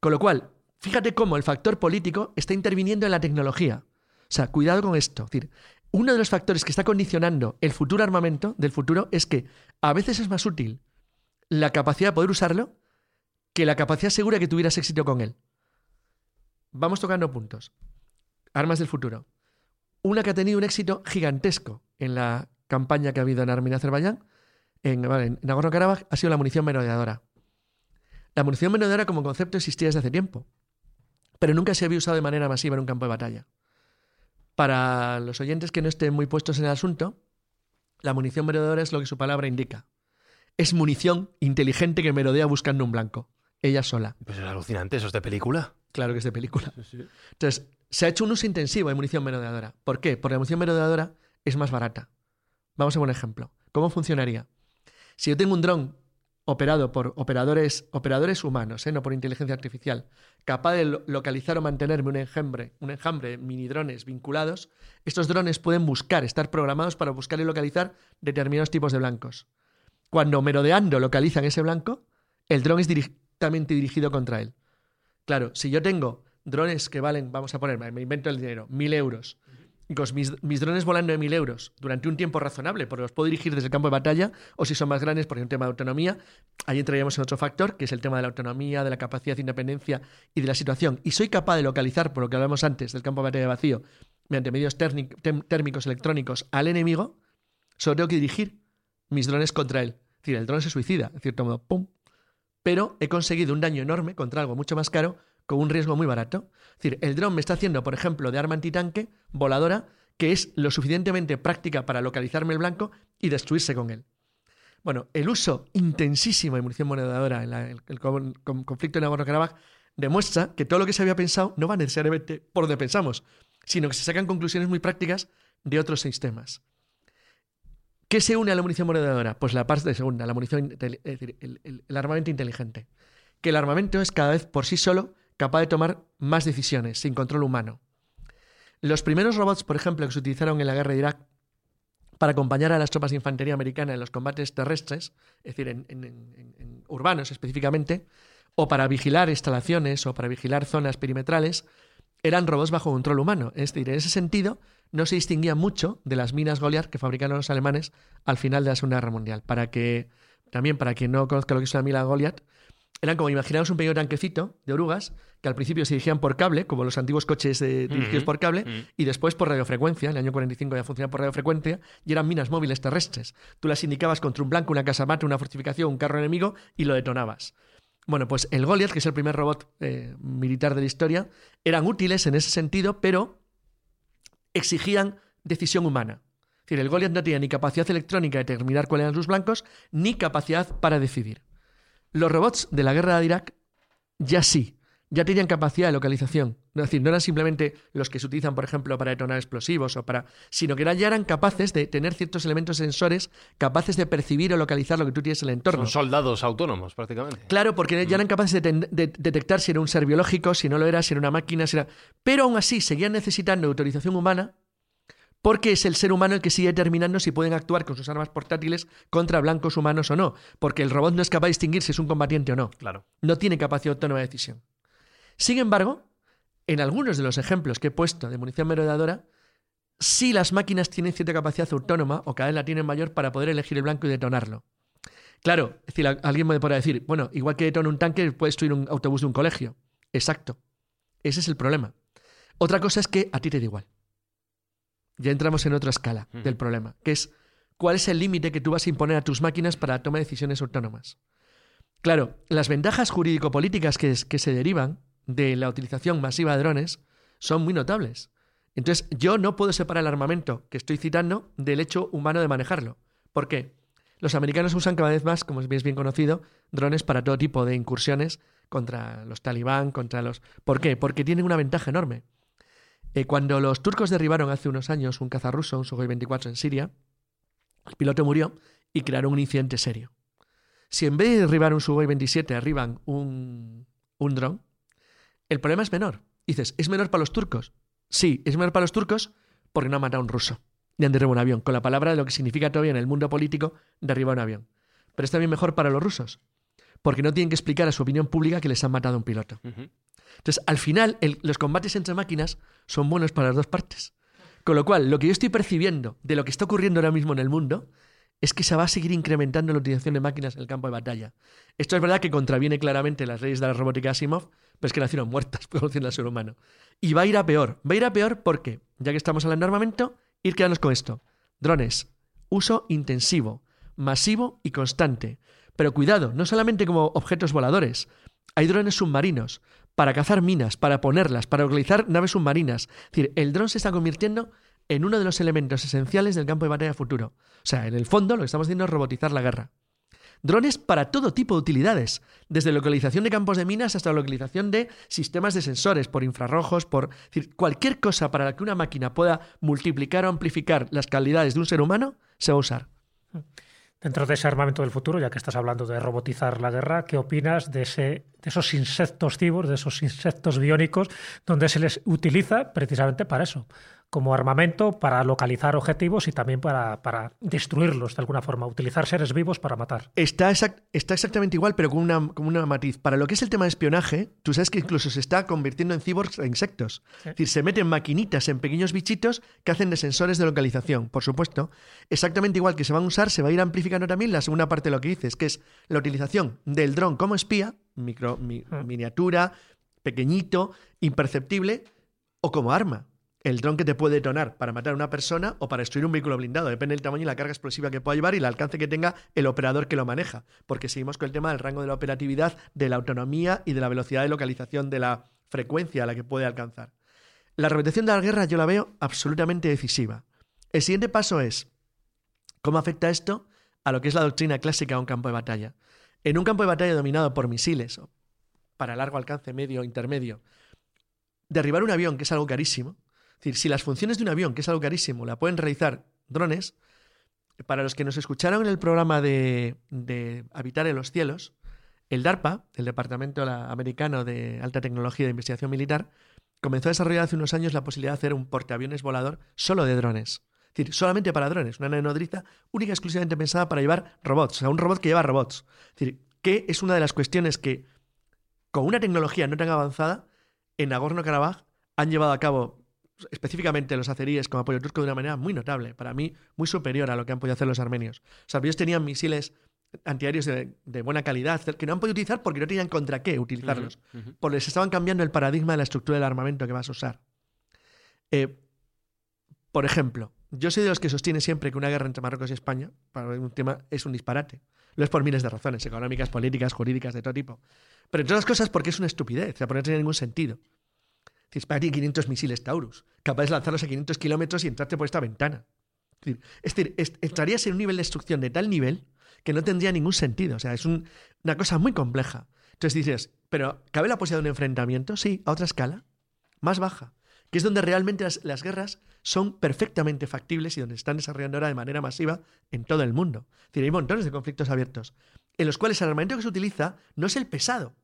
Con lo cual, fíjate cómo el factor político está interviniendo en la tecnología. O sea, cuidado con esto. Es decir, uno de los factores que está condicionando el futuro armamento del futuro es que a veces es más útil la capacidad de poder usarlo que la capacidad segura que tuvieras éxito con él. Vamos tocando puntos. Armas del futuro. Una que ha tenido un éxito gigantesco en la campaña que ha habido en Armenia Azerbaiyán, en, Nagorno-Karabaj, ha sido la munición merodeadora. La munición merodeadora como concepto existía desde hace tiempo, pero nunca se había usado de manera masiva en un campo de batalla. Para los oyentes que no estén muy puestos en el asunto, la munición merodeadora es lo que su palabra indica. es munición inteligente que merodea buscando un blanco. Ella sola. Pues es alucinante, eso es de película. Claro que es de película. Entonces, se ha hecho un uso intensivo de munición merodeadora. ¿Por qué? Porque la munición merodeadora es más barata. Vamos a un ejemplo. ¿Cómo funcionaría? Si yo tengo un dron operado por operadores, operadores humanos, ¿eh? no por inteligencia artificial, capaz de lo- localizar o mantenerme un enjambre, un enjambre de mini drones vinculados, estos drones pueden buscar, estar programados para buscar y localizar determinados tipos de blancos. Cuando merodeando localizan ese blanco, el dron es directamente dirigido contra él. Claro, si yo tengo drones que valen, vamos a poner, me invento el dinero, mil euros, mis, mis drones de mil euros durante un tiempo razonable, porque los puedo dirigir desde el campo de batalla, o si son más grandes, porque hay un tema de autonomía, ahí entraríamos en otro factor, que es el tema de la autonomía, de la capacidad de independencia y de la situación. Y soy capaz de localizar, por lo que hablamos antes, del campo de batalla vacío, mediante medios térmicos electrónicos al enemigo, solo tengo que dirigir mis drones contra él. Es decir, el dron se suicida, de cierto modo, ¡pum! Pero he conseguido un daño enorme contra algo mucho más caro con un riesgo muy barato. Es decir, el dron me está haciendo, por ejemplo, de arma antitanque voladora, que es lo suficientemente práctica para localizarme el blanco y destruirse con él. Bueno, el uso intensísimo de munición monedadora en el, el con- con- conflicto de Nagorno-Karabaj demuestra que todo lo que se había pensado no va necesariamente por donde pensamos, sino que se sacan conclusiones muy prácticas de otros sistemas. ¿Qué se une a la munición monedadora? Pues la parte segunda, la munición, es decir, el armamento inteligente. Que el armamento es cada vez por sí solo capaz de tomar más decisiones sin control humano. Los primeros robots, por ejemplo, que se utilizaron en la guerra de Irak para acompañar a las tropas de infantería americana en los combates terrestres, es decir, en, urbanos específicamente, o para vigilar instalaciones o para vigilar zonas perimetrales, eran robots bajo control humano. Es decir, en ese sentido, no se distinguía mucho de las minas Goliath que fabricaron los alemanes al final de la Segunda Guerra Mundial. Para que, también para quien no conozca lo que es una mina Goliath, eran como imaginaos un pequeño tanquecito de orugas que al principio se dirigían por cable, como los antiguos coches dirigidos por cable, y después por radiofrecuencia. En el año 45 ya funcionaba por radiofrecuencia y eran minas móviles terrestres. Tú las indicabas contra un blanco, una casamata, una fortificación, un carro enemigo y lo detonabas. Bueno, pues el Goliath, que es el primer robot eh, militar de la historia, eran útiles en ese sentido, pero exigían decisión humana. Es decir, el Goliath no tenía ni capacidad electrónica de determinar cuáles eran sus blancos, ni capacidad para decidir. Los robots de la guerra de Irak ya sí, ya tenían capacidad de localización. Es decir, no eran simplemente los que se utilizan, por ejemplo, para detonar explosivos o para. sino que ya eran capaces de tener ciertos elementos sensores capaces de percibir o localizar lo que tú tienes en el entorno. Son soldados autónomos, prácticamente. Claro, porque ya eran capaces de, de detectar si era un ser biológico, si no lo era, si era una máquina, si era... Pero aún así seguían necesitando autorización humana porque es el ser humano el que sigue determinando si pueden actuar con sus armas portátiles contra blancos humanos o no. Porque el robot no es capaz de distinguir si es un combatiente o no. Claro. No tiene capacidad autónoma de decisión. Sin embargo, en algunos de los ejemplos que he puesto de munición merodeadora, sí las máquinas tienen cierta capacidad autónoma o cada vez la tienen mayor para poder elegir el blanco y detonarlo. Claro, es decir, alguien me podrá decir, bueno, igual que detona un tanque, puede destruir un autobús de un colegio. Exacto. Ese es el problema. Otra cosa es que a ti te da igual. Ya entramos en otra escala del problema, que es cuál es el límite que tú vas a imponer a tus máquinas para la toma de decisiones autónomas. Claro, las ventajas jurídico-políticas que, es- que se derivan de la utilización masiva de drones son muy notables. Entonces, yo no puedo separar el armamento que estoy citando del hecho humano de manejarlo. ¿Por qué? Los americanos usan cada vez más, como es bien conocido, drones para todo tipo de incursiones contra los talibán, contra los... ¿Por qué? Porque tienen una ventaja enorme. Eh, cuando los turcos derribaron hace unos años un caza ruso, un Sukhoi 24 en Siria, el piloto murió y crearon un incidente serio. Si en vez de derribar un Sukhoi 27 arriban un, un dron, el problema es menor. Dices, ¿es menor para los turcos? Sí, es menor para los turcos porque no han matado a un ruso ni han derribado un avión, con la palabra de lo que significa todavía en el mundo político derribar un avión. Pero es también mejor para los rusos, porque no tienen que explicar a su opinión pública que les han matado a un piloto. Entonces, al final, los combates entre máquinas son buenos para las dos partes. Con lo cual, lo que yo estoy percibiendo de lo que está ocurriendo ahora mismo en el mundo es que se va a seguir incrementando la utilización de máquinas en el campo de batalla. Esto es verdad que contraviene claramente las leyes de la robótica Asimov, pero es que nacieron muertas por evolución del ser humano. Y va a ir a peor. Va a ir a peor porque, ya que estamos hablando de armamento, ir quedarnos con esto. Drones. Uso intensivo, masivo y constante. Pero cuidado, no solamente como objetos voladores. Hay drones submarinos para cazar minas, para ponerlas, para localizar naves submarinas. Es decir, el dron se está convirtiendo en uno de los elementos esenciales del campo de batalla futuro. O sea, en el fondo lo que estamos haciendo es robotizar la guerra. Drones para todo tipo de utilidades, desde localización de campos de minas hasta localización de sistemas de sensores por infrarrojos, por decir, cualquier cosa para la que una máquina pueda multiplicar o amplificar las calidades de un ser humano, se va a usar. Dentro de ese armamento del futuro, ya que estás hablando de robotizar la guerra, ¿qué opinas de, ese, de esos insectos cibos, de esos insectos biónicos, donde se les utiliza precisamente para eso? Como armamento para localizar objetivos y también para, para destruirlos de alguna forma, utilizar seres vivos para matar. Está, exact, está exactamente igual, pero con una, con una matiz. Para lo que es el tema de espionaje, tú sabes que incluso se está convirtiendo en cyborgs e insectos. Es decir, se meten maquinitas en pequeños bichitos que hacen de sensores de localización, por supuesto. Exactamente igual que se van a usar, se va a ir amplificando también la segunda parte de lo que dices, que es la utilización del dron como espía, micro, mi, miniatura, pequeñito, imperceptible, o como arma el dron que te puede detonar para matar a una persona o para destruir un vehículo blindado. Depende del tamaño y la carga explosiva que pueda llevar y el alcance que tenga el operador que lo maneja. Porque seguimos con el tema del rango de la operatividad, de la autonomía y de la velocidad de localización de la frecuencia a la que puede alcanzar. La repetición de la guerra yo la veo absolutamente decisiva. El siguiente paso es cómo afecta esto a lo que es la doctrina clásica de un campo de batalla. En un campo de batalla dominado por misiles para largo alcance medio o intermedio, derribar un avión, que es algo carísimo, decir, si las funciones de un avión, que es algo carísimo, la pueden realizar drones, para los que nos escucharon en el programa de, Habitar en los Cielos, el DARPA, el Departamento Americano de Alta Tecnología de Investigación Militar, comenzó a desarrollar hace unos años la posibilidad de hacer un portaaviones volador solo de drones. Es decir, solamente para drones, una nanodriza única y exclusivamente pensada para llevar robots, o sea, un robot que lleva robots. Es decir, que es una de las cuestiones que, con una tecnología no tan avanzada, en Nagorno-Karabaj han llevado a cabo específicamente los azeríes como apoyo turco de una manera muy notable, para mí muy superior a lo que han podido hacer los armenios. Los armenios tenían misiles antiaéreos de, buena calidad que no han podido utilizar porque no tenían contra qué utilizarlos, porque les estaban cambiando el paradigma de la estructura del armamento que vas a usar. Eh, por ejemplo, yo soy de los que sostiene siempre que una guerra entre Marruecos y España, para un tema, es un disparate. Lo es por miles de razones, económicas, políticas, jurídicas, de todo tipo. Pero entre otras cosas porque es una estupidez, o sea, porque no tiene ningún sentido. España tiene 500 misiles Taurus, capaces de lanzarlos a 500 kilómetros y entrarte por esta ventana. Es decir, entrarías en un nivel de destrucción de tal nivel que no tendría ningún sentido. O sea, es una cosa muy compleja. Entonces dices, pero ¿cabe la posibilidad de un enfrentamiento? Sí, a otra escala, más baja, que es donde realmente las, guerras son perfectamente factibles y donde están desarrollando ahora de manera masiva en todo el mundo. Es decir, hay montones de conflictos abiertos, en los cuales el armamento que se utiliza no es el pesado,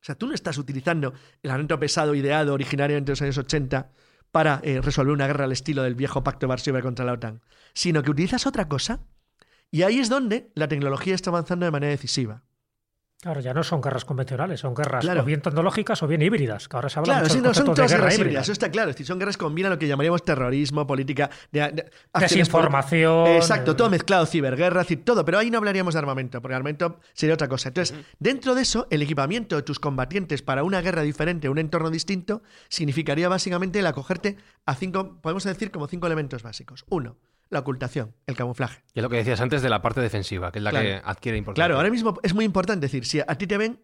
o sea, tú no estás utilizando el armamento pesado ideado originariamente en los años 80 para eh, resolver una guerra al estilo del viejo pacto de Varsovia contra la OTAN, sino que utilizas otra cosa. Y ahí es donde la tecnología está avanzando de manera decisiva. Claro, ya no son guerras convencionales, son guerras o bien tecnológicas o bien híbridas, que ahora se habla claro, mucho sí, no, son todas guerras híbridas, eso está claro. Decir, son guerras que combinan lo que llamaríamos terrorismo, política, de, desinformación. Exacto, todo mezclado, ciberguerra, decir, todo. Pero ahí no hablaríamos de armamento, porque armamento sería otra cosa. Entonces, dentro de eso, el equipamiento de tus combatientes para una guerra diferente, un entorno distinto, significaría básicamente el acogerte a cinco, podemos decir, como cinco elementos básicos. Uno, la ocultación, el camuflaje. Y es lo que decías antes de la parte defensiva, que es la que adquiere importancia. Claro, ahora mismo es muy importante decir, si a ti te ven,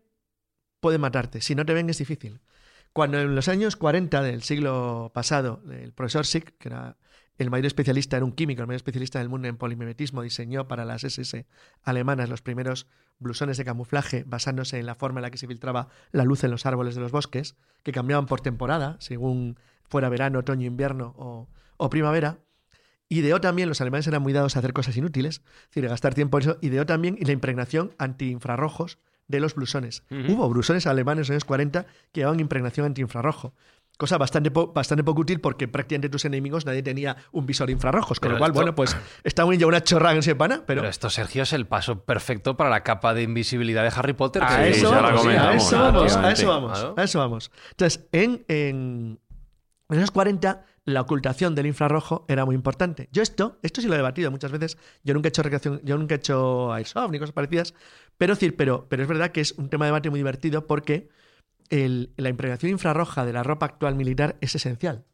pueden matarte. Si no te ven, es difícil. Cuando en los años 40 del siglo pasado, el profesor Sick, que era el mayor especialista, era un químico, el mayor especialista del mundo en polimimetismo, diseñó para las SS alemanas los primeros blusones de camuflaje basándose en la forma en la que se filtraba la luz en los árboles de los bosques, que cambiaban por temporada, según fuera verano, otoño, invierno o, o primavera. Ideó también, los alemanes eran muy dados a hacer cosas inútiles, es decir, gastar tiempo en eso, ideó también la impregnación antiinfrarrojos de los blusones. Hubo blusones alemanes en los años 40 que llevaban impregnación antiinfrarrojo. Cosa bastante, bastante poco útil porque prácticamente tus enemigos nadie tenía un visor infrarrojos. Con lo cual, bueno, pues está muy ya una chorra en ese pana. Pero... esto, Sergio, es el paso perfecto para la capa de invisibilidad de Harry Potter. Que a, eso, vamos, a eso vamos, a eso vamos, a eso vamos. Entonces, en, en, en los 40 la ocultación del infrarrojo era muy importante. Yo esto, esto sí lo he debatido muchas veces, yo nunca he hecho recreación, yo nunca he hecho Airsoft ni cosas parecidas, pero, decir, pero, pero es verdad que es un tema de debate muy divertido porque la impregnación infrarroja de la ropa actual militar es esencial.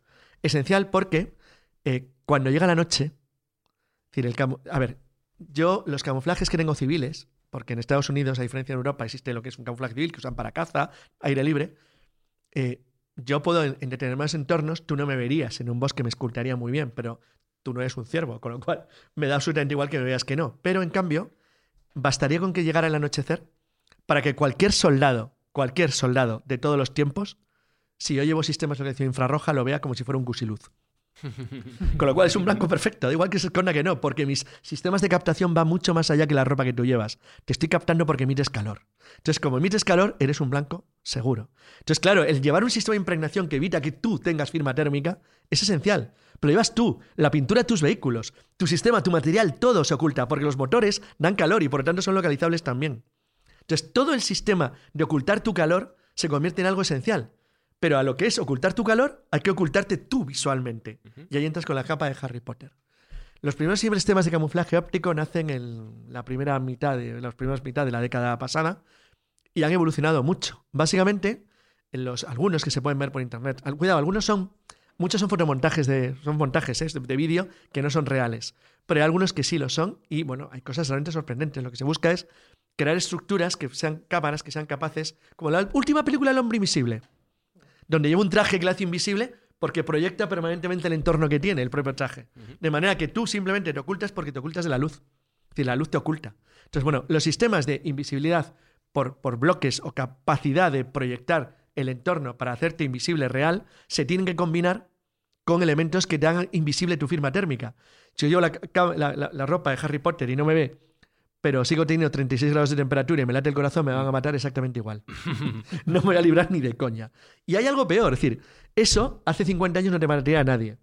Esencial porque eh, cuando llega la noche, decir, el a ver, yo los camuflajes que tengo civiles, porque en Estados Unidos, a diferencia de Europa, existe lo que es un camuflaje civil que usan para caza, aire libre, eh, yo puedo en, determinados entornos, tú no me verías en un bosque, me escultaría muy bien, pero tú no eres un ciervo, con lo cual me da absolutamente igual que me veas que no. Pero en cambio, bastaría con que llegara el anochecer para que cualquier soldado, cualquier soldado de todos los tiempos, si yo llevo sistemas de localización infrarroja, lo vea como si fuera un gusiluz. Con lo cual es un blanco perfecto, da igual que se esconda que no, porque mis sistemas de captación van mucho más allá que la ropa que tú llevas. Te estoy captando porque emites calor. Entonces, como emites calor, eres un blanco seguro. Entonces, claro, el llevar un sistema de impregnación que evita que tú tengas firma térmica es esencial. Pero llevas tú, la pintura de tus vehículos, tu sistema, tu material, todo se oculta, porque los motores dan calor y por lo tanto son localizables también. Entonces, todo el sistema de ocultar tu calor se convierte en algo esencial. Pero a lo que es ocultar tu calor, hay que ocultarte tú visualmente. Y ahí entras con la capa de Harry Potter. Los primeros sistemas de camuflaje óptico nacen en la primera mitad de, las primeras mitad de la década pasada y han evolucionado mucho. Básicamente, en los, algunos que se pueden ver por internet, al- cuidado, algunos son, muchos son fotomontajes de, son montajes ¿eh? de, de vídeo que no son reales, pero hay algunos que sí lo son y bueno, hay cosas realmente sorprendentes. Lo que se busca es crear estructuras que sean cámaras que sean capaces, como la última película El hombre invisible, donde lleva un traje que le hace invisible porque proyecta permanentemente el entorno que tiene el propio traje. De manera que tú simplemente te ocultas porque te ocultas de la luz. Es decir, la luz te oculta. Entonces, bueno, los sistemas de invisibilidad por, por bloques o capacidad de proyectar el entorno para hacerte invisible real se tienen que combinar con elementos que te hagan invisible tu firma térmica. Si yo llevo la, la- la ropa de Harry Potter y no me ve, pero sigo teniendo 36 grados de temperatura y me late el corazón, me van a matar exactamente igual. no me voy a librar ni de coña. Y hay algo peor, es decir, eso hace 50 años no te mataría a nadie.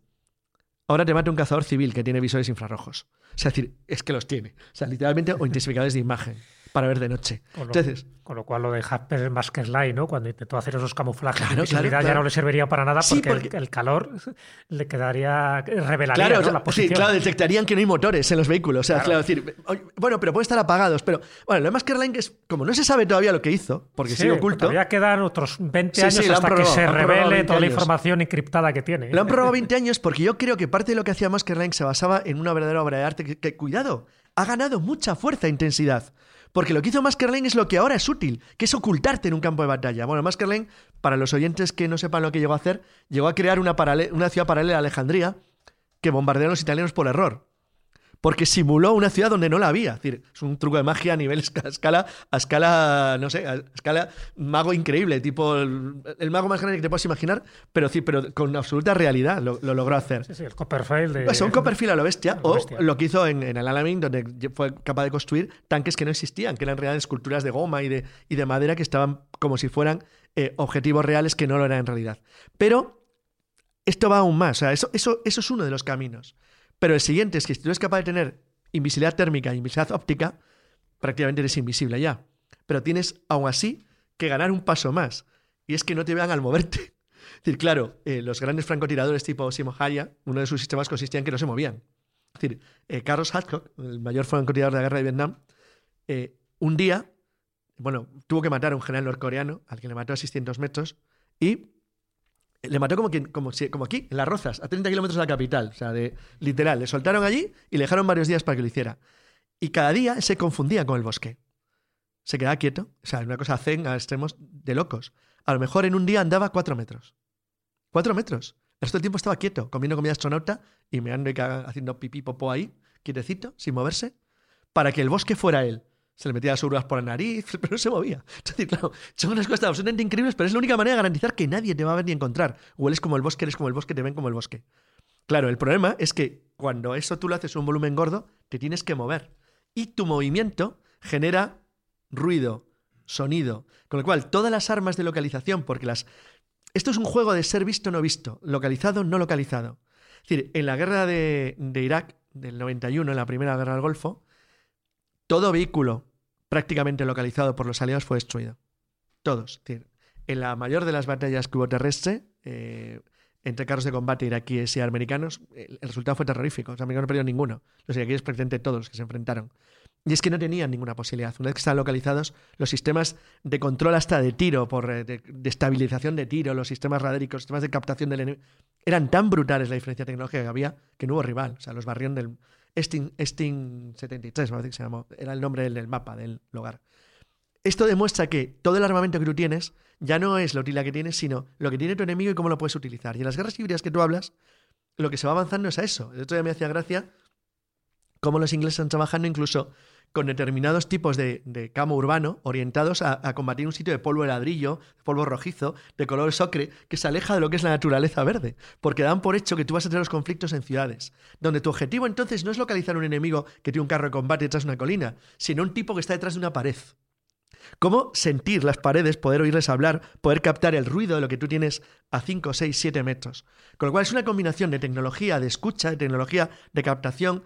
Ahora te mata un cazador civil que tiene visores infrarrojos. O sea, es decir, es que los tiene. O sea, literalmente, o intensificadores de imagen para ver de noche. Con lo, Entonces, con lo cual lo de Jasper Maskerline, ¿no? Cuando intentó hacer esos camuflajes Claro, de invisibilidad claro, ya claro. no le serviría para nada Sí, porque, el- porque- El, calor le quedaría revelaría Claro, ¿no? o sea, la sí, posición. claro, detectarían que no hay motores en los vehículos. O sea, claro, decir, bueno, pero pueden estar apagados. Pero bueno, lo de Maskerline que es, como no se sabe todavía lo que hizo, porque Sí, sigue oculto, Todavía quedan otros 20 Sí, años sí, hasta que prorrogado, se revele 20 toda la años. información encriptada que tiene. Lo han probado 20 años porque yo creo que parte de lo que hacía Maskerline se basaba en una verdadera obra de arte que, que, cuidado, ha ganado mucha fuerza e intensidad. Porque lo que hizo Maskerline es lo que ahora es útil, que es ocultarte en un campo de batalla. Bueno, Maskerline, para los oyentes que no sepan lo que llegó a hacer, llegó a crear una ciudad paralela a Alejandría que bombardearon los italianos por error. Porque simuló una ciudad donde no la había. Es decir, es un truco de magia a nivel a escala, a escala, no sé, a escala mago increíble, tipo el, el mago más grande que te puedas imaginar, pero, sí, pero con absoluta realidad lo, lo logró hacer. Sí, sí, el Copperfield de... Pues un Copperfield a lo bestia, a lo o bestia. lo que hizo en, en el Alamein, donde fue capaz de construir tanques que no existían, que eran en realidad esculturas de goma y de, y de madera que estaban como si fueran eh, objetivos reales que no lo eran en realidad. Pero esto va aún más, o sea, eso, eso, eso es uno de los caminos. Pero el siguiente es que si tú eres capaz de tener invisibilidad térmica e invisibilidad óptica, prácticamente eres invisible ya. Pero tienes aún así que ganar un paso más, y es que no te vean al moverte. Es decir, claro, eh, los grandes francotiradores tipo Simo Haya, uno de sus sistemas consistía en que no se movían. Es decir, eh, Carlos Hadcock, el mayor francotirador de la guerra de Vietnam, eh, un día, bueno, tuvo que matar a un general norcoreano, al que le mató a 600 metros, y le mató como, aquí, en Las Rozas, a 30 kilómetros de la capital. O sea, de, literal, le soltaron allí y le dejaron varios días para que lo hiciera. Y cada día se confundía con el bosque. Se quedaba quieto. O sea, una cosa zen a extremos de locos. A lo mejor en un día andaba cuatro metros. Cuatro metros. El resto del tiempo estaba quieto, comiendo comida astronauta y meando y haciendo pipí popó ahí, quietecito, sin moverse, para que el bosque fuera él. Se le metía las urnas por la nariz, pero no se movía. Es decir, claro, son unas cosas absolutamente increíbles, pero es la única manera de garantizar que nadie te va a ver ni encontrar. O eres como el bosque, eres como el bosque, te ven como el bosque. Claro, el problema es que cuando eso tú lo haces un volumen gordo, te tienes que mover. Y tu movimiento genera ruido, sonido. Con lo cual, todas las armas de localización, porque las. Esto es un juego de ser visto no visto, localizado no localizado. Es decir, en la guerra de, de Irak, del 91, en la primera guerra del Golfo, todo vehículo prácticamente localizado por los aliados fue destruido. Todos. En la mayor de las batallas que hubo terrestre, eh, entre carros de combate iraquíes y americanos, el, resultado fue terrorífico. Los americanos no perdieron ninguno. Los iraquíes prácticamente todos los que se enfrentaron. Y es que no tenían ninguna posibilidad. Una vez que estaban localizados, los sistemas de control hasta de tiro, por, eh, de, de estabilización de tiro, los sistemas radéricos, los sistemas de captación del enemigo, eran tan brutales la diferencia tecnológica que había que no hubo rival. O sea, los barrieron del Sting, Sting 73, me parece que se llamó. Era el nombre del, mapa del lugar. Esto demuestra que todo el armamento que tú tienes ya no es la utilidad que tienes, sino lo que tiene tu enemigo y cómo lo puedes utilizar. Y en las guerras híbridas que tú hablas, lo que se va avanzando es a eso. El otro día me hacía gracia cómo los ingleses están trabajando incluso con determinados tipos de, de camo urbano orientados a, a combatir un sitio de polvo de ladrillo, polvo rojizo, de color ocre, que se aleja de lo que es la naturaleza verde, porque dan por hecho que tú vas a tener los conflictos en ciudades, donde tu objetivo entonces no es localizar un enemigo que tiene un carro de combate detrás de una colina, sino un tipo que está detrás de una pared. ¿Cómo sentir las paredes, poder oírles hablar, poder captar el ruido de lo que tú tienes a 5, 6, 7 metros? Con lo cual es una combinación de tecnología de escucha, de tecnología de captación.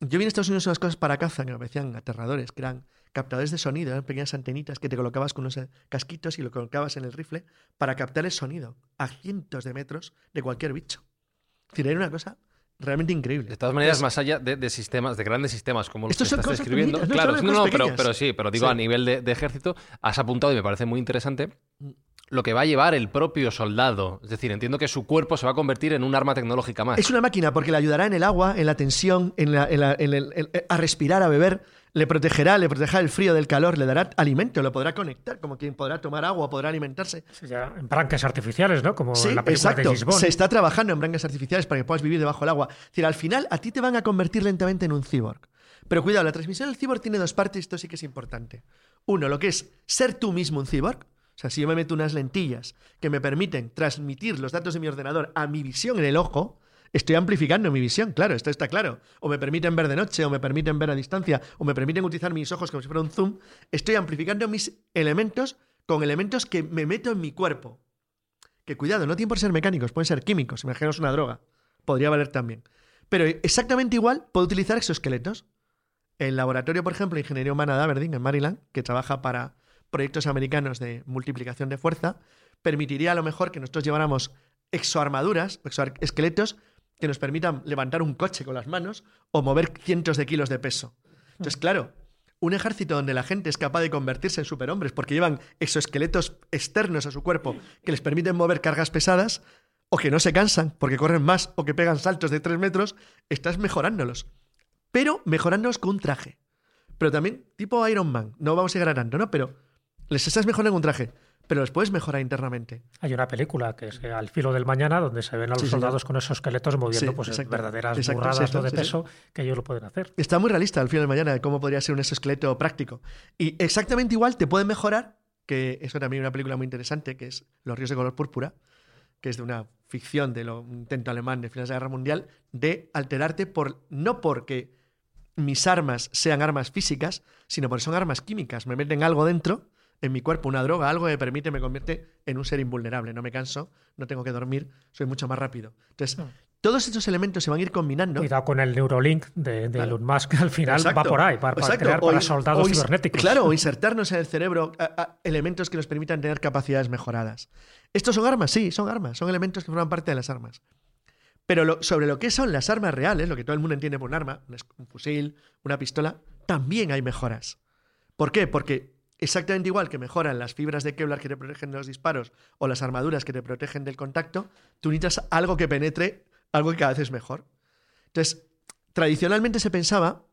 Yo vi en Estados Unidos unas cosas para caza que me parecían aterradores, que eran captadores de sonido, eran pequeñas antenitas que te colocabas con unos eh, casquitos y lo colocabas en el rifle para captar el sonido a cientos de metros de cualquier bicho. Es decir, era una cosa realmente increíble. De todas maneras, más allá de, de sistemas, de grandes sistemas como los que estás describiendo. no, claro, no, pero, sí, pero digo Sí. a nivel de, de ejército, has apuntado y me parece muy interesante lo que va a llevar el propio soldado. Es decir, entiendo que su cuerpo se va a convertir en un arma tecnológica más. Es una máquina porque le ayudará en el agua, en la tensión, en la- en la- en el- en- a respirar, a beber, le protegerá, le protegerá el frío del calor, le dará alimento, lo podrá conectar, como quien podrá tomar agua, podrá alimentarse. Sí, ya en branques artificiales, ¿no? Como Sí, en la película exacto. de. Se está trabajando en branquias artificiales para que puedas vivir debajo del agua. Es decir, al final a ti te van a convertir lentamente en un cyborg. Pero cuidado, la transmisión del cyborg tiene dos partes y esto sí que es importante. Uno, lo que es ser tú mismo un cyborg. O sea, si yo me meto unas lentillas que me permiten transmitir los datos de mi ordenador a mi visión en el ojo, estoy amplificando mi visión, claro, esto está claro. O me permiten ver de noche, o me permiten ver a distancia, o me permiten utilizar mis ojos como si fuera un zoom. Estoy amplificando mis elementos con elementos que me meto en mi cuerpo. Que cuidado, no tienen por ser mecánicos, pueden ser químicos, imaginaos una droga. Podría valer también. Pero exactamente igual puedo utilizar exoesqueletos. El laboratorio, por ejemplo, de Ingeniería Humana de Aberdeen, en Maryland, que trabaja para proyectos americanos de multiplicación de fuerza, permitiría a lo mejor que nosotros lleváramos exoarmaduras, exoesqueletos, que nos permitan levantar un coche con las manos o mover cientos de kilos de peso. Entonces, claro, un ejército donde la gente es capaz de convertirse en superhombres porque llevan exoesqueletos externos a su cuerpo que les permiten mover cargas pesadas, o que no se cansan porque corren más o que pegan saltos de 3 metros, estás mejorándolos. Pero mejorándolos con un traje. Pero también tipo Iron Man. No vamos a llegar a tanto, ¿no? Pero les estás mejorando un traje. Pero los puedes mejorar internamente. Hay una película que es eh, Al filo del mañana, donde se ven a los Sí, soldados con esos esqueletos moviendo pues, exacto. verdaderas Exacto, burradas exacto, ¿no? de peso que ellos lo pueden hacer. Está muy realista al final de mañana de cómo podría ser un exoesqueleto práctico. Y exactamente igual te pueden mejorar, que eso también es una película muy interesante, que es Los ríos de color púrpura, que es de una ficción de lo, un intento alemán de finales de la Guerra Mundial, de alterarte por no porque mis armas sean armas físicas, sino porque son armas químicas. Me meten algo dentro, en mi cuerpo, una droga, algo que me permite, me convierte en un ser invulnerable. No me canso, no tengo que dormir, soy mucho más rápido. Entonces, todos estos elementos se van a ir combinando. Cuidado con el Neurolink de, de Claro. Elon Musk, al final va por ahí, para, para crear para soldados o cibernéticos. Claro, o insertarnos en el cerebro a- a elementos que nos permitan tener capacidades mejoradas. ¿Estos son armas? Sí, son armas, son elementos que forman parte de las armas. Pero lo- sobre lo que son las armas reales, lo que todo el mundo entiende por un arma, un fusil, una pistola, también hay mejoras. ¿Por qué? Porque exactamente igual que mejoran las fibras de Kevlar que te protegen de los disparos o las armaduras que te protegen del contacto, tú necesitas algo que penetre, algo que cada vez es mejor. Entonces, tradicionalmente se pensaba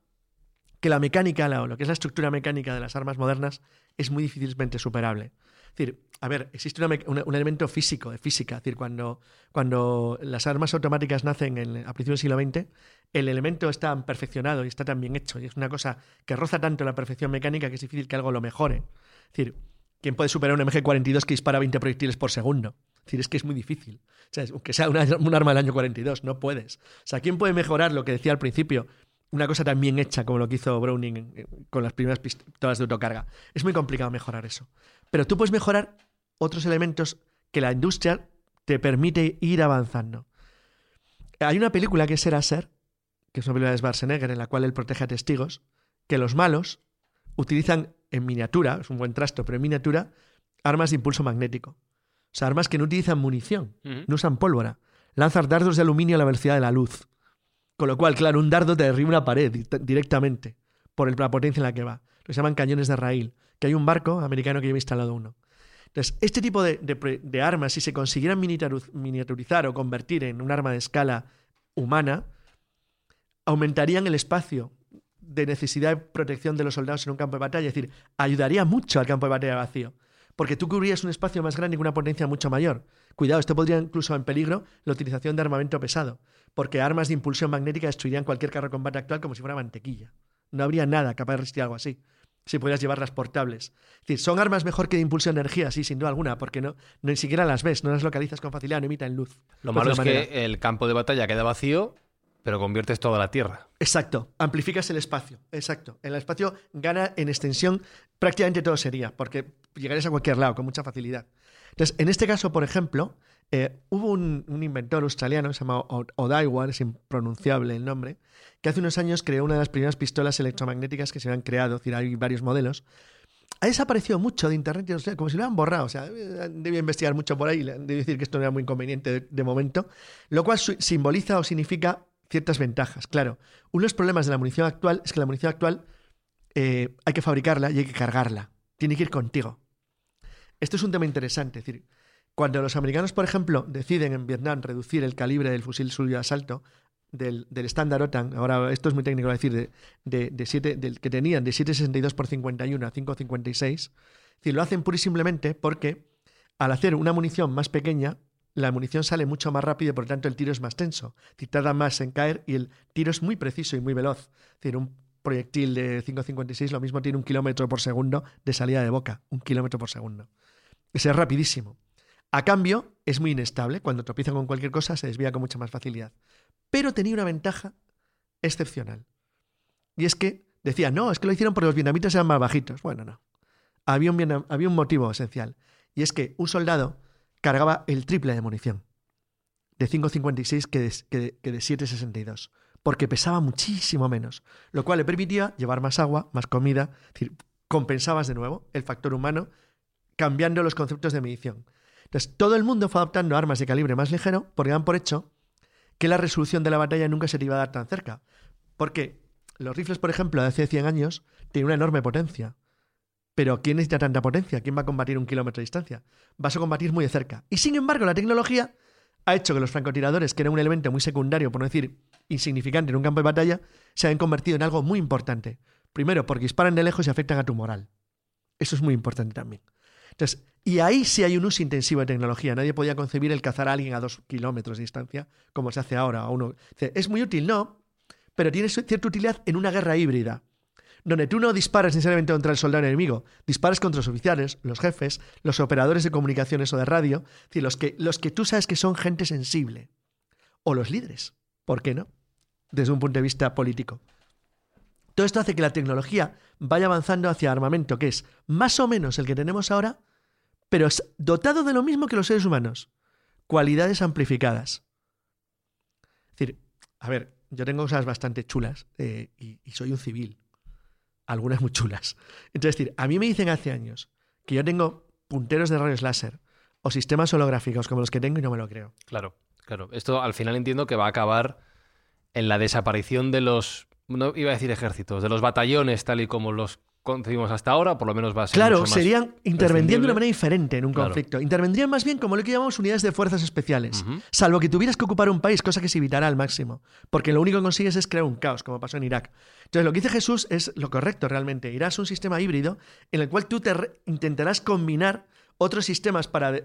que la mecánica, lo que es la estructura mecánica de las armas modernas, es muy difícilmente superable. Es decir, a ver, existe un elemento físico, de física. Es decir, cuando, cuando las armas automáticas nacen en, a principios del siglo XX, el elemento está tan perfeccionado y está tan bien hecho. Y es una cosa que roza tanto la perfección mecánica que es difícil que algo lo mejore. Es decir, ¿quién puede superar un MG-42 que dispara 20 proyectiles por segundo? Es decir, es que es muy difícil. O sea, aunque sea un arma del año 42, no puedes. O sea, ¿quién puede mejorar lo que decía al principio? Una cosa tan bien hecha como lo que hizo Browning en- con las primeras pistolas de autocarga. Es muy complicado mejorar eso. Pero tú puedes mejorar otros elementos que la industria te permite ir avanzando. Hay una película que es Ser que es una película de Schwarzenegger en la cual él protege a testigos, que los malos utilizan en miniatura, es un buen trasto, pero en miniatura, armas de impulso magnético. O sea, armas que no utilizan munición, no usan pólvora. Lanzan dardos de aluminio a la velocidad de la luz. Con lo cual, claro, un dardo te derriba una pared di- directamente por la potencia en la que va. Lo llaman cañones de raíl, que hay un barco americano que lleva instalado uno. Entonces, este tipo de, de de armas, si se consiguieran miniaturizar o convertir en un arma de escala humana, aumentarían el espacio de necesidad de protección de los soldados en un campo de batalla. Es decir, ayudaría mucho al campo de batalla vacío. Porque tú cubrirías un espacio más grande y una potencia mucho mayor. Cuidado, esto podría incluso en peligro la utilización de armamento pesado, porque armas de impulsión magnética destruirían cualquier carro de combate actual como si fuera mantequilla. No habría nada capaz de resistir algo así, si pudieras llevarlas portables. Es decir, son armas mejor que de impulsión de energía, sí, sin duda alguna, porque no, no ni siquiera las ves, no las localizas con facilidad, no emiten luz. Lo malo es manera. que el campo de batalla queda vacío, pero conviertes toda la tierra. Exacto, amplificas el espacio, exacto. El espacio gana en extensión, prácticamente todo sería, porque llegarías a cualquier lado con mucha facilidad. Entonces, en este caso, por ejemplo, eh, hubo un, inventor australiano, se llama O- Odaiwar, es impronunciable el nombre, que hace unos años creó una de las primeras pistolas electromagnéticas que se habían creado, es decir, hay varios modelos. Ha desaparecido mucho de internet, como si lo hubieran borrado. O sea, debía investigar mucho por ahí, le- debí decir que esto no era muy inconveniente de, de momento, lo cual simboliza o significa ciertas ventajas. Claro, uno de los problemas de la munición actual es que la munición actual eh, hay que fabricarla y hay que cargarla. Tiene que ir contigo. Esto es un tema interesante. Es decir, cuando los americanos, por ejemplo, deciden en Vietnam reducir el calibre del fusil suyo de asalto del, del estándar OTAN, ahora esto es muy técnico decir, de, de, de siete- del que tenían de 7,62 por 51 a 5,56, es decir, lo hacen pura y simplemente porque al hacer una munición más pequeña, la munición sale mucho más rápido y por lo tanto el tiro es más tenso. Tarda más en caer y el tiro es muy preciso y muy veloz. Es decir, un proyectil de 5,56 lo mismo tiene un kilómetro por segundo de salida de boca, un kilómetro por segundo. Ese es rapidísimo. A cambio, es muy inestable. Cuando tropieza con cualquier cosa, se desvía con mucha más facilidad. Pero tenía una ventaja excepcional. Y es que decía, no, es que lo hicieron porque los vietnamitas eran más bajitos. Bueno, no. Había un motivo esencial. Y es que un soldado cargaba el triple de munición. De 5,56 que de, que de- que de 7,62. Porque pesaba muchísimo menos. Lo cual le permitía llevar más agua, más comida. Es decir, compensabas de nuevo el factor humano cambiando los conceptos de medición. Entonces, todo el mundo fue adoptando armas de calibre más ligero porque dan por hecho que la resolución de la batalla nunca se te iba a dar tan cerca. Porque los rifles, por ejemplo, de hace 100 años, tienen una enorme potencia. Pero ¿quién necesita tanta potencia? ¿Quién va a combatir un kilómetro de distancia? Vas a combatir muy de cerca. Y sin embargo, la tecnología ha hecho que los francotiradores, que era un elemento muy secundario, por no decir insignificante en un campo de batalla, se hayan convertido en algo muy importante. Primero, porque disparan de lejos y afectan a tu moral. Eso es muy importante también. Entonces, y ahí sí hay un uso intensivo de tecnología. Nadie podía concebir el cazar a alguien a dos kilómetros de distancia, como se hace ahora. A uno. Es muy útil, no, pero tiene cierta utilidad en una guerra híbrida, donde tú no disparas necesariamente contra el soldado enemigo, disparas contra los oficiales, los jefes, los operadores de comunicaciones o de radio, es decir, los que, los que tú sabes que son gente sensible, o los líderes, ¿por qué no? Desde un punto de vista político. Todo esto hace que la tecnología vaya avanzando hacia armamento, que es más o menos el que tenemos ahora, pero es dotado de lo mismo que los seres humanos. Cualidades amplificadas. Es decir, a ver, yo tengo cosas bastante chulas eh, y, y soy un civil. Algunas muy chulas. Entonces, es decir, a mí me dicen hace años que yo tengo punteros de rayos láser o sistemas holográficos como los que tengo y no me lo creo. Claro, claro. Esto al final entiendo que va a acabar en la desaparición de los, no iba a decir ejércitos, de los batallones tal y como los concebimos hasta ahora, por lo menos va a ser Claro, mucho más serían intervendrían de una manera diferente en un Claro. conflicto. Intervendrían más bien como lo que llamamos unidades de fuerzas especiales. Salvo que tuvieras que ocupar un país, cosa que se evitará al máximo. Porque lo único que consigues es crear un caos, como pasó en Irak. Entonces, lo que dice Jesús es lo correcto realmente. Irás a un sistema híbrido en el cual tú te intentarás combinar otros sistemas para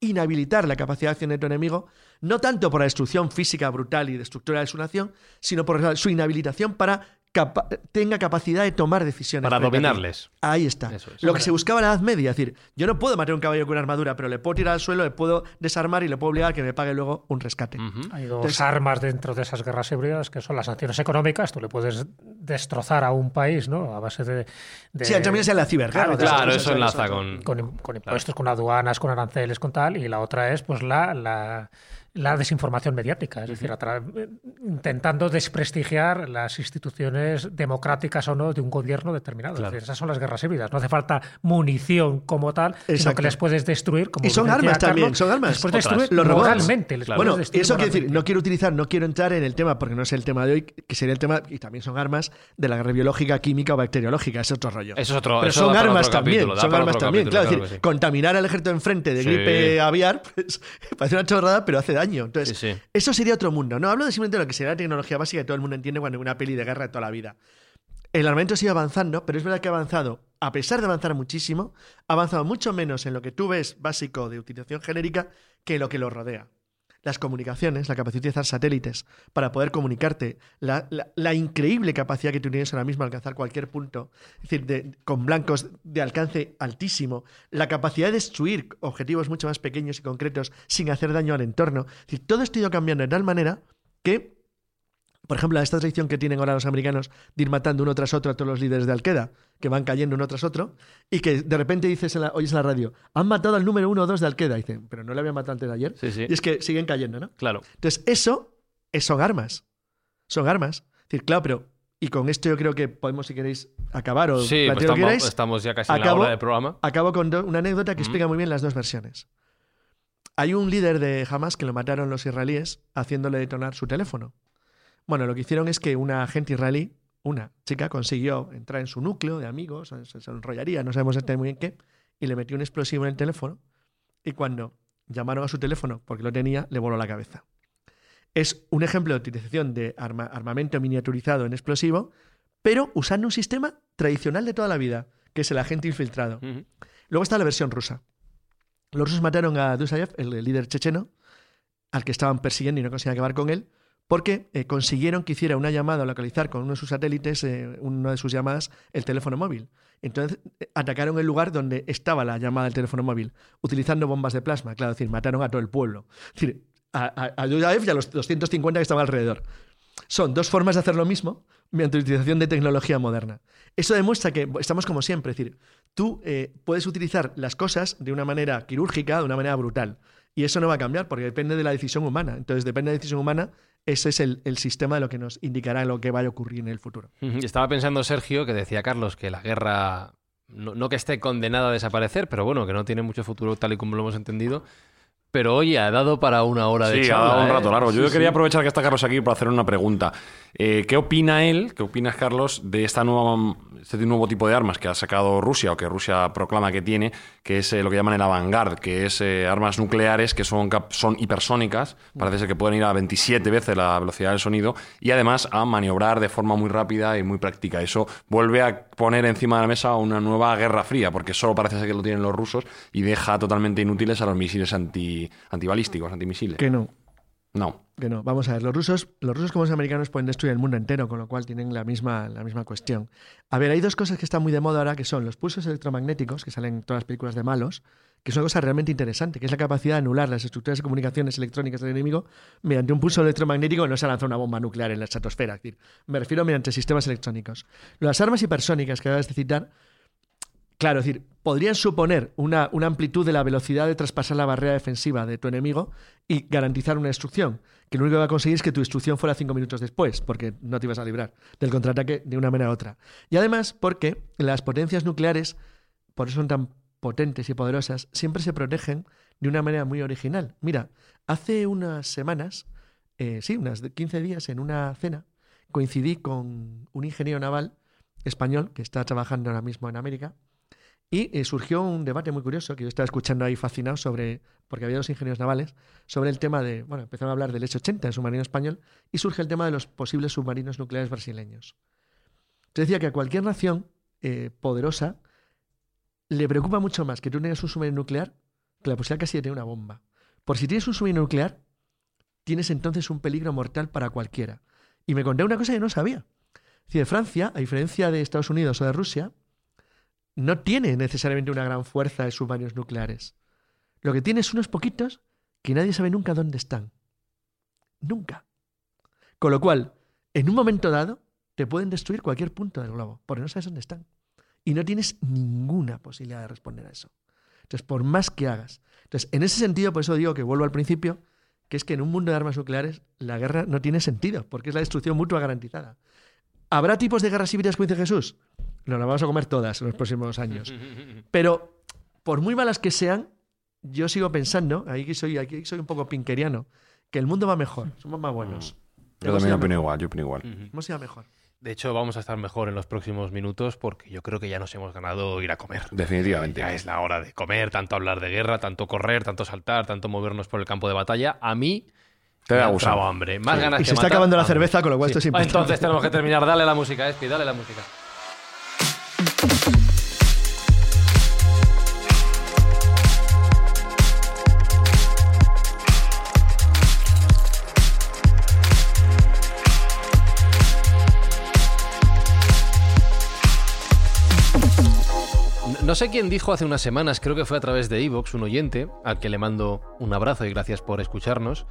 inhabilitar la capacidad de acción de tu enemigo, no tanto por la destrucción física brutal y destructora de su nación, sino por su inhabilitación para capa- tenga capacidad de tomar decisiones. Para dominarles. Ahí está. Eso es. Lo que se buscaba en la Edad Media, es decir, yo no puedo matar a un caballo con una armadura, pero le puedo tirar al suelo, le puedo desarmar y le puedo obligar a que me pague luego un rescate. Hay dos Entonces- armas dentro de esas guerras híbridas que son las sanciones económicas. Tú le puedes destrozar a un país ¿no? a base de. de- Sí, también es en la ciberguerra. Claro, eso enlaza eso. con... con, im- con impuestos, con aduanas, con aranceles, con tal, y la otra es pues la, la, la desinformación mediática, es decir, intentando desprestigiar las instituciones democráticas o no de un gobierno determinado. Es Claro. decir, esas son las guerras híbridas. No hace falta munición como tal, sino que les puedes destruir como Y son armas también, Carlos, son armas. Les puedes destruir Los moralmente. les Claro. puedes Bueno, destruir eso quiere decir, no quiero utilizar, no quiero entrar en el tema porque no es el tema de hoy, que sería el tema, y también son armas de la guerra biológica, química o bacteriológica, es otro rollo. Eso es otro- Pero eso son armas otro también, capítulo, son armas también. capítulo, Claro, es decir, sí. contaminar al ejército enfrente de Sí. gripe aviar, pues, parece una chorrada, pero hace daño. Entonces, Sí, sí. eso sería otro mundo. No hablo de simplemente de lo que sería la tecnología básica que todo el mundo entiende cuando hay una peli de guerra de toda la vida. El armamento sigue avanzando, pero es verdad que ha avanzado a pesar de avanzar muchísimo, ha avanzado mucho menos en lo que tú ves básico de utilización genérica que en lo que lo rodea las comunicaciones, la capacidad de utilizar satélites para poder comunicarte, la, increíble capacidad que tú tienes ahora mismo alcanzar cualquier punto, es decir, de- con blancos de alcance altísimo, la capacidad de destruir objetivos mucho más pequeños y concretos sin hacer daño al entorno. Es decir, todo esto ha ido cambiando de tal manera que, por ejemplo, esta tradición que tienen ahora los americanos de ir matando uno tras otro a todos los líderes de Al-Qaeda, que van cayendo uno tras otro, y que de repente dices en la, oyes en la radio, han matado al número uno o dos de Al-Qaeda. Dicen, pero no le habían matado antes de ayer. Sí, sí. Y es que siguen cayendo, ¿no? Claro. Entonces, eso es- son armas. Son armas. Es decir, claro, pero. Y con esto yo creo que podemos, si queréis, acabar o Sí, pues lo que estamos, queráis. estamos ya casi en la Acabo- hora del programa. Acabo con do- una anécdota que explica muy bien las dos versiones. Hay un líder de Hamas que lo mataron los israelíes haciéndole detonar su teléfono. Bueno, lo que hicieron es que una agente israelí, una chica, consiguió entrar en su núcleo de amigos, se, se enrollaría, no sabemos exactamente muy bien qué, y le metió un explosivo en el teléfono. Y cuando llamaron a su teléfono, porque lo tenía, le voló la cabeza. Es un ejemplo de utilización de arma- armamento miniaturizado en explosivo, pero usando un sistema tradicional de toda la vida, que es el agente infiltrado. Ujú. Luego está la versión rusa. Los rusos mataron a Dusayev, el líder checheno, al que estaban persiguiendo y no conseguían acabar con él, porque eh, consiguieron que hiciera una llamada o localizar con uno de sus satélites, eh, una de sus llamadas, el teléfono móvil. Entonces eh, atacaron el lugar donde estaba la llamada del teléfono móvil, utilizando bombas de plasma. Claro, es decir, mataron a todo el pueblo. Es decir, a, a, a y a los 250 que estaban alrededor. Son dos formas de hacer lo mismo mediante la utilización de tecnología moderna. Eso demuestra que estamos como siempre, es decir, tú puedes utilizar las cosas de una manera quirúrgica, de una manera brutal. Y eso no va a cambiar porque depende de la decisión humana. Entonces, depende de la decisión humana, ese es el, el sistema de lo que nos indicará lo que vaya a ocurrir en el futuro. Estaba pensando Sergio, que decía Carlos, que la guerra, no, no que esté condenada a desaparecer, pero bueno, que no tiene mucho futuro tal y como lo hemos entendido. Pero oye, ha dado para una hora de Sí, charla. ha dado un ¿eh? rato largo. Yo Sí, quería sí. aprovechar que está Carlos aquí para hacer una pregunta. Eh, ¿Qué opina él, qué opinas Carlos, de esta nueva, este nuevo tipo de armas que ha sacado Rusia o que Rusia proclama que tiene, que es eh, lo que llaman el avant que es eh, armas nucleares que son, son hipersónicas, parece ser que pueden ir a 27 veces la velocidad del sonido y además a maniobrar de forma muy rápida y muy práctica. Eso vuelve a poner encima de la mesa una nueva guerra fría, porque solo parece ser que lo tienen los rusos y deja totalmente inútiles a los misiles anti, antibalísticos, antimisiles. Que no, No. que no. Vamos a ver, los rusos, los rusos como los americanos pueden destruir el mundo entero, con lo cual tienen la misma, la misma cuestión. A ver, hay dos cosas que están muy de moda ahora, que son los pulsos electromagnéticos, que salen en todas las películas de malos, que es una cosa realmente interesante, que es la capacidad de anular las estructuras de comunicaciones electrónicas del enemigo mediante un pulso electromagnético que no se lanza una bomba nuclear en la estratosfera. Me refiero mediante sistemas electrónicos. Las armas hipersónicas que acabas de citar, Claro, es decir, podrían suponer una, una amplitud de la velocidad de traspasar la barrera defensiva de tu enemigo y garantizar una destrucción, que lo único que va a conseguir es que tu destrucción fuera cinco minutos después, porque no te ibas a librar del contraataque de una manera u otra. Y además, porque las potencias nucleares, por eso son tan potentes y poderosas, siempre se protegen de una manera muy original. Mira, hace unas semanas, eh, sí, unas 15 días, en una cena, coincidí con un ingeniero naval español que está trabajando ahora mismo en América y eh, surgió un debate muy curioso que yo estaba escuchando ahí fascinado sobre, porque había dos ingenieros navales, sobre el tema de, bueno, empezaron a hablar del S-80, el submarino español, y surge el tema de los posibles submarinos nucleares brasileños. Te decía que a cualquier nación eh, poderosa le preocupa mucho más que tú tengas un submarino nuclear que la posibilidad casi de tener una bomba. Por si tienes un submarino nuclear, tienes entonces un peligro mortal para cualquiera. Y me conté una cosa que no sabía. Es decir, Francia, a diferencia de Estados Unidos o de Rusia, no tiene necesariamente una gran fuerza de submarinos nucleares. Lo que tiene es unos poquitos que nadie sabe nunca dónde están. Nunca. Con lo cual, en un momento dado, te pueden destruir cualquier punto del globo, porque no sabes dónde están. Y no tienes ninguna posibilidad de responder a eso. Entonces, por más que hagas. Entonces, en ese sentido, por eso digo que vuelvo al principio, que es que en un mundo de armas nucleares la guerra no tiene sentido, porque es la destrucción mutua garantizada. ¿Habrá tipos de guerras híbridas, como dice Jesús? Nos las vamos a comer todas en los próximos años. Pero, por muy malas que sean, yo sigo pensando, aquí soy, aquí soy un poco pinkeriano, que el mundo va mejor, somos más buenos. Yo Hemos también opino igual, yo opino igual. Hemos ido mejor. De hecho, vamos a estar mejor en los próximos minutos porque yo creo que ya nos hemos ganado ir a comer. Definitivamente. Ya es la hora de comer, tanto hablar de guerra, tanto correr, tanto saltar, tanto movernos por el campo de batalla. A mí Te me ha gustado. hambre. Más Sí. ganas Y que se está matar, acabando la cerveza, con lo cual esto es importante. Entonces tenemos que terminar. Dale la música, Espi, dale la música. No sé quién dijo hace unas semanas, creo que fue a través de Evox, un oyente, al que le mando un abrazo y gracias por escucharnos,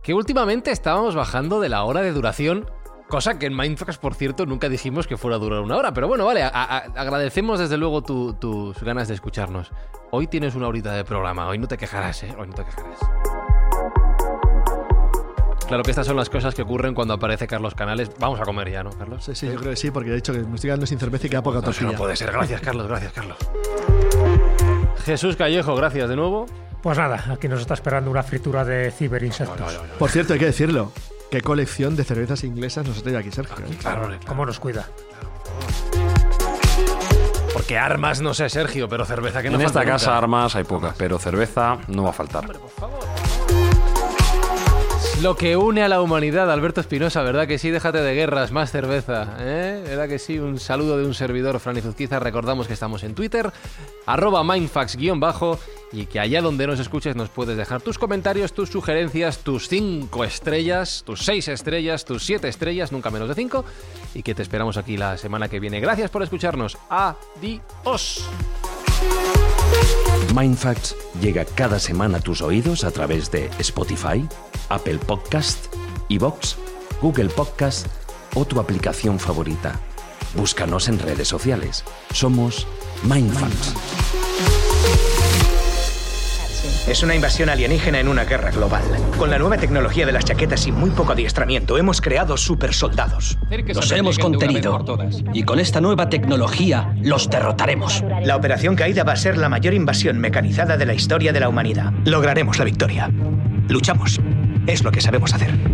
que últimamente estábamos bajando de la hora de duración cosa que en Mindfax, por cierto, nunca dijimos que fuera a durar una hora. Pero bueno, vale, a- a- agradecemos desde luego tu- tus ganas de escucharnos. Hoy tienes una horita de programa, hoy no te quejarás, ¿eh? Hoy no te quejarás. Claro que estas son las cosas que ocurren cuando aparece Carlos Canales. Vamos a comer ya, ¿no, Carlos? Sí, sí, yo creo que sí, porque he dicho que me estoy quedando sin cerveza y queda poca No, tortilla. no puede ser. Gracias, Carlos. Gracias, Carlos. Jesús Callejo, gracias de nuevo. Pues nada, aquí nos está esperando una fritura de ciberinsectos. Por cierto, hay que decirlo. ¿Qué colección de cervezas inglesas nos ha traído aquí, Sergio? eh? Claro, ¿Cómo nos cuida? Porque armas, no sé, Sergio, pero cerveza que no en esta casa armas hay pocas, pero cerveza no va a faltar. Lo que une a la humanidad, Alberto Espinosa, ¿verdad que sí? Déjate de guerras, más cerveza, ¿eh? ¿Verdad que sí? Un saludo de un servidor, Fran Izuzquiza. Recordamos que estamos en Twitter, arroba mindfax-bajo, y que allá donde nos escuches nos puedes dejar tus comentarios, tus sugerencias, tus cinco estrellas, tus seis estrellas, tus siete estrellas, nunca menos de cinco, y que te esperamos aquí la semana que viene. Gracias por escucharnos. Adiós. Mindfacts llega cada semana a tus oídos a través de Spotify, Apple Podcast, Evox, Google Podcast o tu aplicación favorita. Búscanos en redes sociales. Somos Mindfacts. Es una invasión alienígena en una guerra global. Con la nueva tecnología de las chaquetas y muy poco adiestramiento, hemos creado supersoldados. Los hemos contenido. Y con esta nueva tecnología los derrotaremos. La operación Caída va a ser la mayor invasión mecanizada de la historia de la humanidad. Lograremos la victoria. Luchamos. Es lo que sabemos hacer.